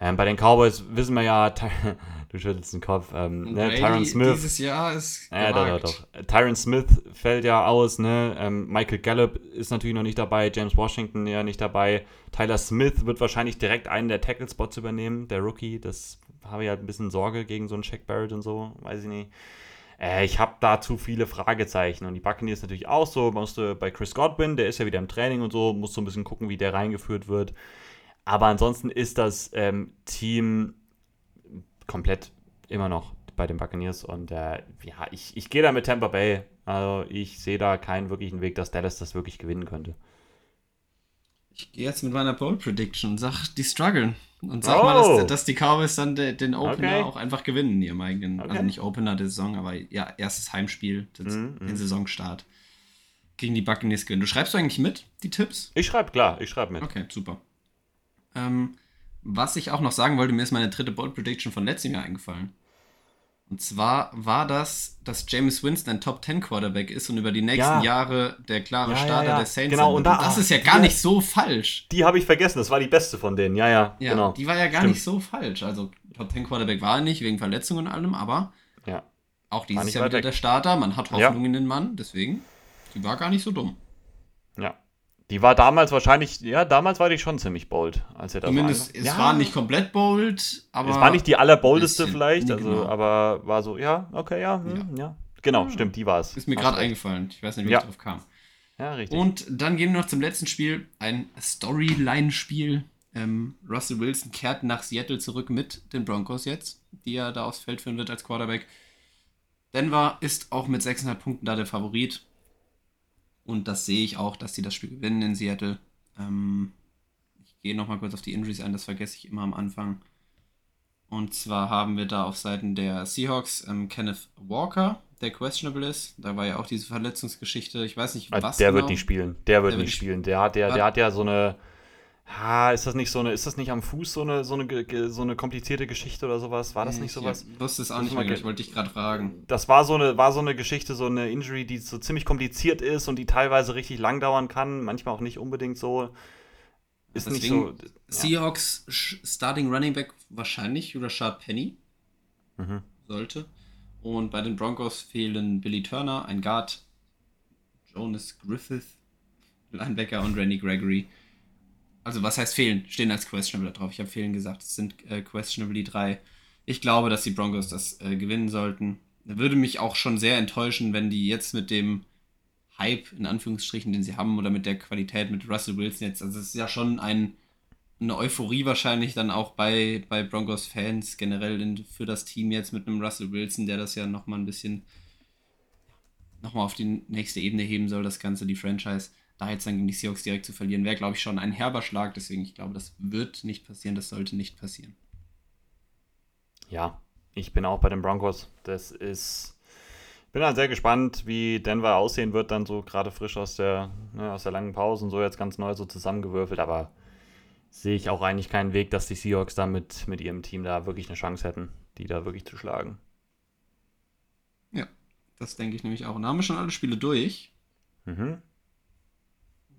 Ähm, bei den Cowboys wissen wir ja, du schüttelst den Kopf, ähm, ne, Tyron Smith. Dieses Jahr ist Ja, doch, doch, doch. Tyron Smith fällt ja aus, ne? Ähm, Michael Gallup ist natürlich noch nicht dabei, James Washington ja nicht dabei. Tyler Smith wird wahrscheinlich direkt einen der Tackle-Spots übernehmen, der Rookie. Das habe ich halt ein bisschen Sorge gegen so einen Shaq Barrett und so, weiß ich nicht. Äh, ich habe da zu viele Fragezeichen. Und die Buccaneers natürlich auch so. Musste bei Chris Godwin, der ist ja wieder im Training und so, muss so ein bisschen gucken, wie der reingeführt wird. Aber ansonsten ist das ähm, Team komplett immer noch bei den Buccaneers. Und äh, ja, ich, ich gehe da mit Tampa Bay. Also ich sehe da keinen wirklichen Weg, dass Dallas das wirklich gewinnen könnte. Ich gehe jetzt mit meiner Bold Prediction und sag, die strugglen. Und sag Oh. mal, dass, dass die Cowboys dann de, den Opener Okay. auch einfach gewinnen in ihrem eigenen. Okay. Also nicht Opener der Saison, aber ja, erstes Heimspiel, das, Mhm, den mhm. Saisonstart. Gegen die Buccaneers gewinnen. Du schreibst du eigentlich mit, die Tipps? Ich schreibe, klar, ich schreibe mit. Okay, super. Ähm, was ich auch noch sagen wollte, mir ist meine dritte Bold Prediction von letztem Jahr eingefallen. Und zwar war das, dass James Winston ein Top 10 Quarterback ist und über die nächsten Ja. Jahre der klare Ja, Starter ja. der Saints Genau, und da- das ist ja gar ja. nicht so falsch. Die habe ich vergessen, das war die beste von denen. Ja, ja, Ja, genau. die war ja gar Stimmt. nicht so falsch. Also Top 10 Quarterback war er nicht, wegen Verletzungen und allem, aber Ja. auch dieses Jahr wieder weg. der Starter. Man hat. Hoffnung in den Mann, deswegen, die war gar nicht so dumm. ja. Die war damals wahrscheinlich, ja, damals war die schon ziemlich bold, als er das Zumindest, es ja. war nicht komplett bold, aber. Es war nicht die allerboldeste vielleicht, Nee, also, genau. aber war so, ja, okay, ja, hm, ja. Genau, stimmt, die war es. Ist mir gerade eingefallen. Ich weiß nicht, wie Ja. ich drauf kam. Ja, richtig. Und dann gehen wir noch zum letzten Spiel. Ein Storyline-Spiel. Ähm, Russell Wilson kehrt nach Seattle zurück mit den Broncos jetzt, die er da aufs Feld führen wird als Quarterback. Denver ist auch mit 6,5 Punkten da der Favorit. Und das sehe ich auch, dass sie das Spiel gewinnen in Seattle. Ähm, ich gehe nochmal kurz auf die Injuries ein, das vergesse ich immer am Anfang. Und zwar haben wir da auf Seiten der Seahawks ähm, Kenneth Walker, der questionable ist. Da war ja auch diese Verletzungsgeschichte. Ich weiß nicht, Ah, was der genau. wird nicht spielen. Der wird Der nicht spielen. Der hat, der, der hat ja so eine. Ha, ist das nicht so eine, ist das nicht am Fuß so eine, so eine, so eine komplizierte Geschichte oder sowas? War das nicht sowas? Ich wusste es auch nicht mal mehr, ich wollte dich gerade fragen. Das war so eine, war so eine Geschichte, so eine Injury, die so ziemlich kompliziert ist und die teilweise richtig lang dauern kann, manchmal auch nicht unbedingt so. Ist nicht so. Deswegen Ja. Seahawks Starting Running Back wahrscheinlich Rashad Penny Mhm. sollte. Und bei den Broncos fehlen Billy Turner, ein Guard, Jonas Griffith, Linebacker und Randy Gregory. Also was heißt fehlen? Stehen als questionable da drauf. Ich habe fehlen gesagt. Es sind äh, questionable die drei. Ich glaube, dass die Broncos das äh, gewinnen sollten. Würde mich auch schon sehr enttäuschen, wenn die jetzt mit dem Hype, in Anführungsstrichen, den sie haben, oder mit der Qualität mit Russell Wilson jetzt, also es ist ja schon ein eine Euphorie wahrscheinlich dann auch bei, bei Broncos-Fans generell in, für das Team jetzt mit einem Russell Wilson, der das ja nochmal ein bisschen nochmal auf die nächste Ebene heben soll, das Ganze, die Franchise. Da jetzt dann gegen die Seahawks direkt zu verlieren, wäre, glaube ich, schon ein herber Schlag. Deswegen, ich glaube, das wird nicht passieren, das sollte nicht passieren. Ja, ich bin auch bei den Broncos. Das ist. Bin halt sehr gespannt, wie Denver aussehen wird, dann so gerade frisch aus der, ne, aus der langen Pause und so jetzt ganz neu so zusammengewürfelt. Aber sehe ich auch eigentlich keinen Weg, dass die Seahawks da mit, mit ihrem Team da wirklich eine Chance hätten, die da wirklich zu schlagen. Ja, das denke ich nämlich auch. Und da haben wir schon alle Spiele durch. Mhm.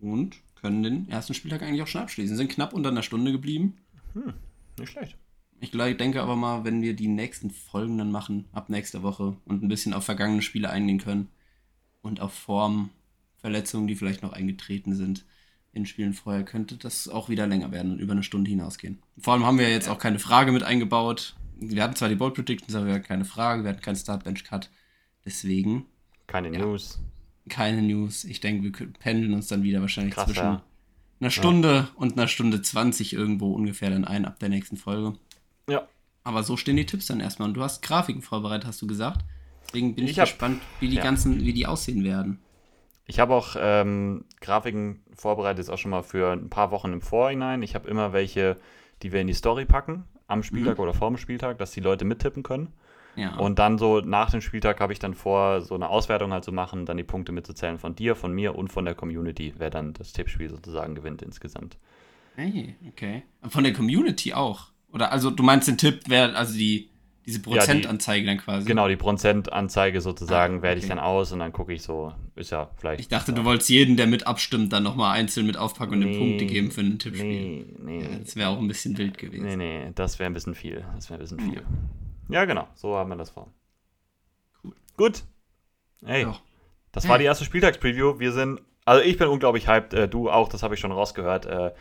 Und können den ersten Spieltag eigentlich auch schon abschließen. Sind knapp unter einer Stunde geblieben. Hm, nicht schlecht. Ich glaub, ich denke aber mal, wenn wir die nächsten Folgen dann machen, ab nächster Woche und ein bisschen auf vergangene Spiele eingehen können und auf Form, Verletzungen, die vielleicht noch eingetreten sind in Spielen vorher, könnte das auch wieder länger werden und über eine Stunde hinausgehen. Vor allem haben wir jetzt auch keine Frage mit eingebaut. Wir hatten zwar die Bold Predictions, aber wir hatten keine Frage, wir hatten keinen Start-Bench-Cut. Deswegen Keine Ja. News. Keine News. Ich denke, wir können- pendeln uns dann wieder wahrscheinlich Krass, zwischen ja. einer Stunde und einer Stunde 20 irgendwo ungefähr dann ein ab der nächsten Folge. Ja. Aber so stehen die Tipps dann erstmal. Und du hast Grafiken vorbereitet, hast du gesagt. Deswegen bin ich, Ich hab- gespannt, wie die ja. ganzen, wie die aussehen werden. Ich habe auch ähm, Grafiken vorbereitet, jetzt auch schon mal für ein paar Wochen im Vorhinein. Ich habe immer welche, die wir in die Story packen, am Spieltag oder vor dem Spieltag, dass die Leute mittippen können. Ja. Und dann so nach dem Spieltag habe ich dann vor, so eine Auswertung halt zu machen, dann die Punkte mitzuzählen von dir, von mir und von der Community, wer dann das Tippspiel sozusagen gewinnt insgesamt. hey, okay. Von der Community auch. Oder also du meinst den Tipp, wer, also die, diese Prozentanzeige dann quasi. Genau, die Prozentanzeige sozusagen Ah, werde ich okay. dann aus und dann gucke ich so, ist ja vielleicht. Ich dachte, du wolltest jeden, der mit abstimmt, dann nochmal einzeln mit aufpacken und Nee, den Punkte geben für ein Tippspiel. Nee, nee. Ja, das wäre auch ein bisschen wild gewesen. Nee, nee, das wäre ein bisschen viel. Das wäre ein bisschen Ja. viel. Ja, genau, so haben wir das vor. Cool. Gut. Hey, Ja. das war die erste Spieltagspreview. Wir sind, also ich bin unglaublich hyped, äh, du auch, das habe ich schon rausgehört. Äh,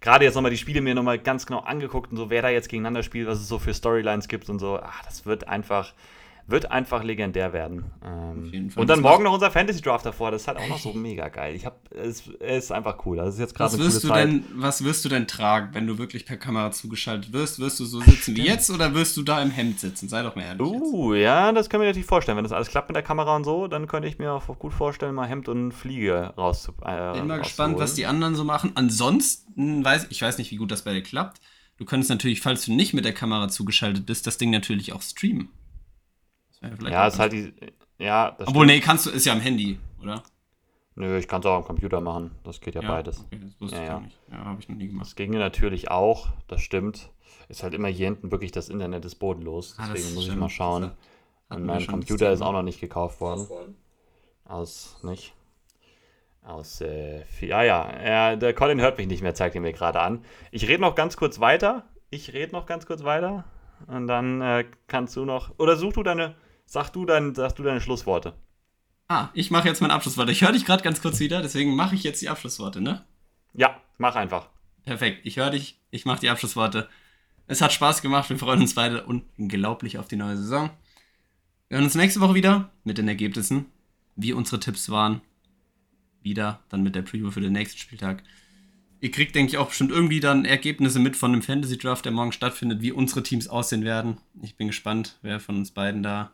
Gerade jetzt nochmal die Spiele mir nochmal ganz genau angeguckt und so, wer da jetzt gegeneinander spielt, was es so für Storylines gibt und so. Ach, das wird einfach, wird einfach legendär werden. Ähm. Und dann morgen noch unser Fantasy Draft davor, das ist halt auch noch so mega geil. Ich hab, es, ist einfach cool. Das ist jetzt gerade Was eine coole wirst, du Zeit. denn, was wirst du denn tragen, wenn du wirklich per Kamera zugeschaltet wirst? Wirst du so sitzen wie jetzt oder wirst du da im Hemd sitzen? Sei doch mal ehrlich. jetzt. Uh, ja, das kann ich mir natürlich vorstellen. Wenn das alles klappt mit der Kamera und so, dann könnte ich mir auch gut vorstellen, mal Hemd und Fliege rauszu äh, Bin mal gespannt, was die anderen so machen. Ansonsten weiß ich weiß nicht, wie gut das bei dir klappt. Du könntest natürlich, falls du nicht mit der Kamera zugeschaltet bist, das Ding natürlich auch streamen. Ja, ist halt die. Ja, das Obwohl, stimmt. nee, kannst du, ist ja am Handy, oder? Nö, ich kann es auch am Computer machen. Das geht ja, beides. Okay, das wusste Ja, ich ja. gar nicht. Ja, habe ich noch nie gemacht. Das ginge natürlich auch, das stimmt. Ist halt immer hier hinten wirklich das Internet ist bodenlos. Ah, Deswegen muss ich stimmt. mal schauen. Und mein Computer ist auch noch nicht gekauft worden. Aus, nicht? Aus, äh, vi- ja, ja, ja, der Colin hört mich nicht mehr, zeigt er mir gerade an. Ich rede noch ganz kurz weiter. Ich rede noch ganz kurz weiter. Und dann äh, kannst du noch, oder such du deine, sag du, dein, sag du deine Schlussworte. Ah, ich mache jetzt mein Abschlusswort. Ich höre dich gerade ganz kurz wieder, deswegen mache ich jetzt die Abschlussworte, ne? Ja, mach einfach. Perfekt. Ich höre dich. Ich mache die Abschlussworte. Es hat Spaß gemacht. Wir freuen uns beide unglaublich auf die neue Saison. Wir hören uns nächste Woche wieder mit den Ergebnissen, wie unsere Tipps waren. Wieder dann mit der Preview für den nächsten Spieltag. Ihr kriegt, denke ich, auch bestimmt irgendwie dann Ergebnisse mit von dem Fantasy Draft, der morgen stattfindet, wie unsere Teams aussehen werden. Ich bin gespannt, wer von uns beiden da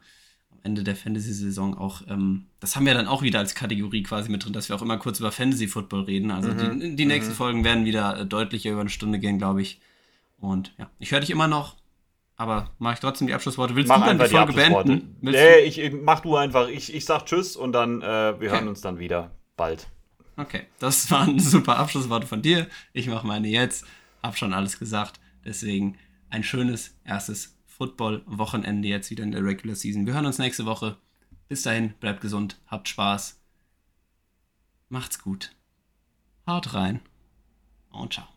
Ende der Fantasy-Saison auch, ähm, das haben wir dann auch wieder als Kategorie quasi mit drin, dass wir auch immer kurz über Fantasy-Football reden. Also die, die nächsten Folgen werden wieder äh, deutlicher über eine Stunde gehen, glaube ich. Und ja, ich höre dich immer noch, aber mache ich trotzdem die Abschlussworte. Willst Mach du dann die Folge beenden? Willst Nee, ich, ich- mach du einfach. Ich, ich sag Tschüss und dann, äh, wir Okay. hören uns dann wieder bald. Okay, das waren super Abschlussworte von dir. Ich mache meine jetzt. Hab schon alles gesagt. Deswegen ein schönes erstes Football-Wochenende jetzt wieder in der Regular Season. Wir hören uns nächste Woche. Bis dahin, bleibt gesund, habt Spaß. Macht's gut. Haut rein und ciao.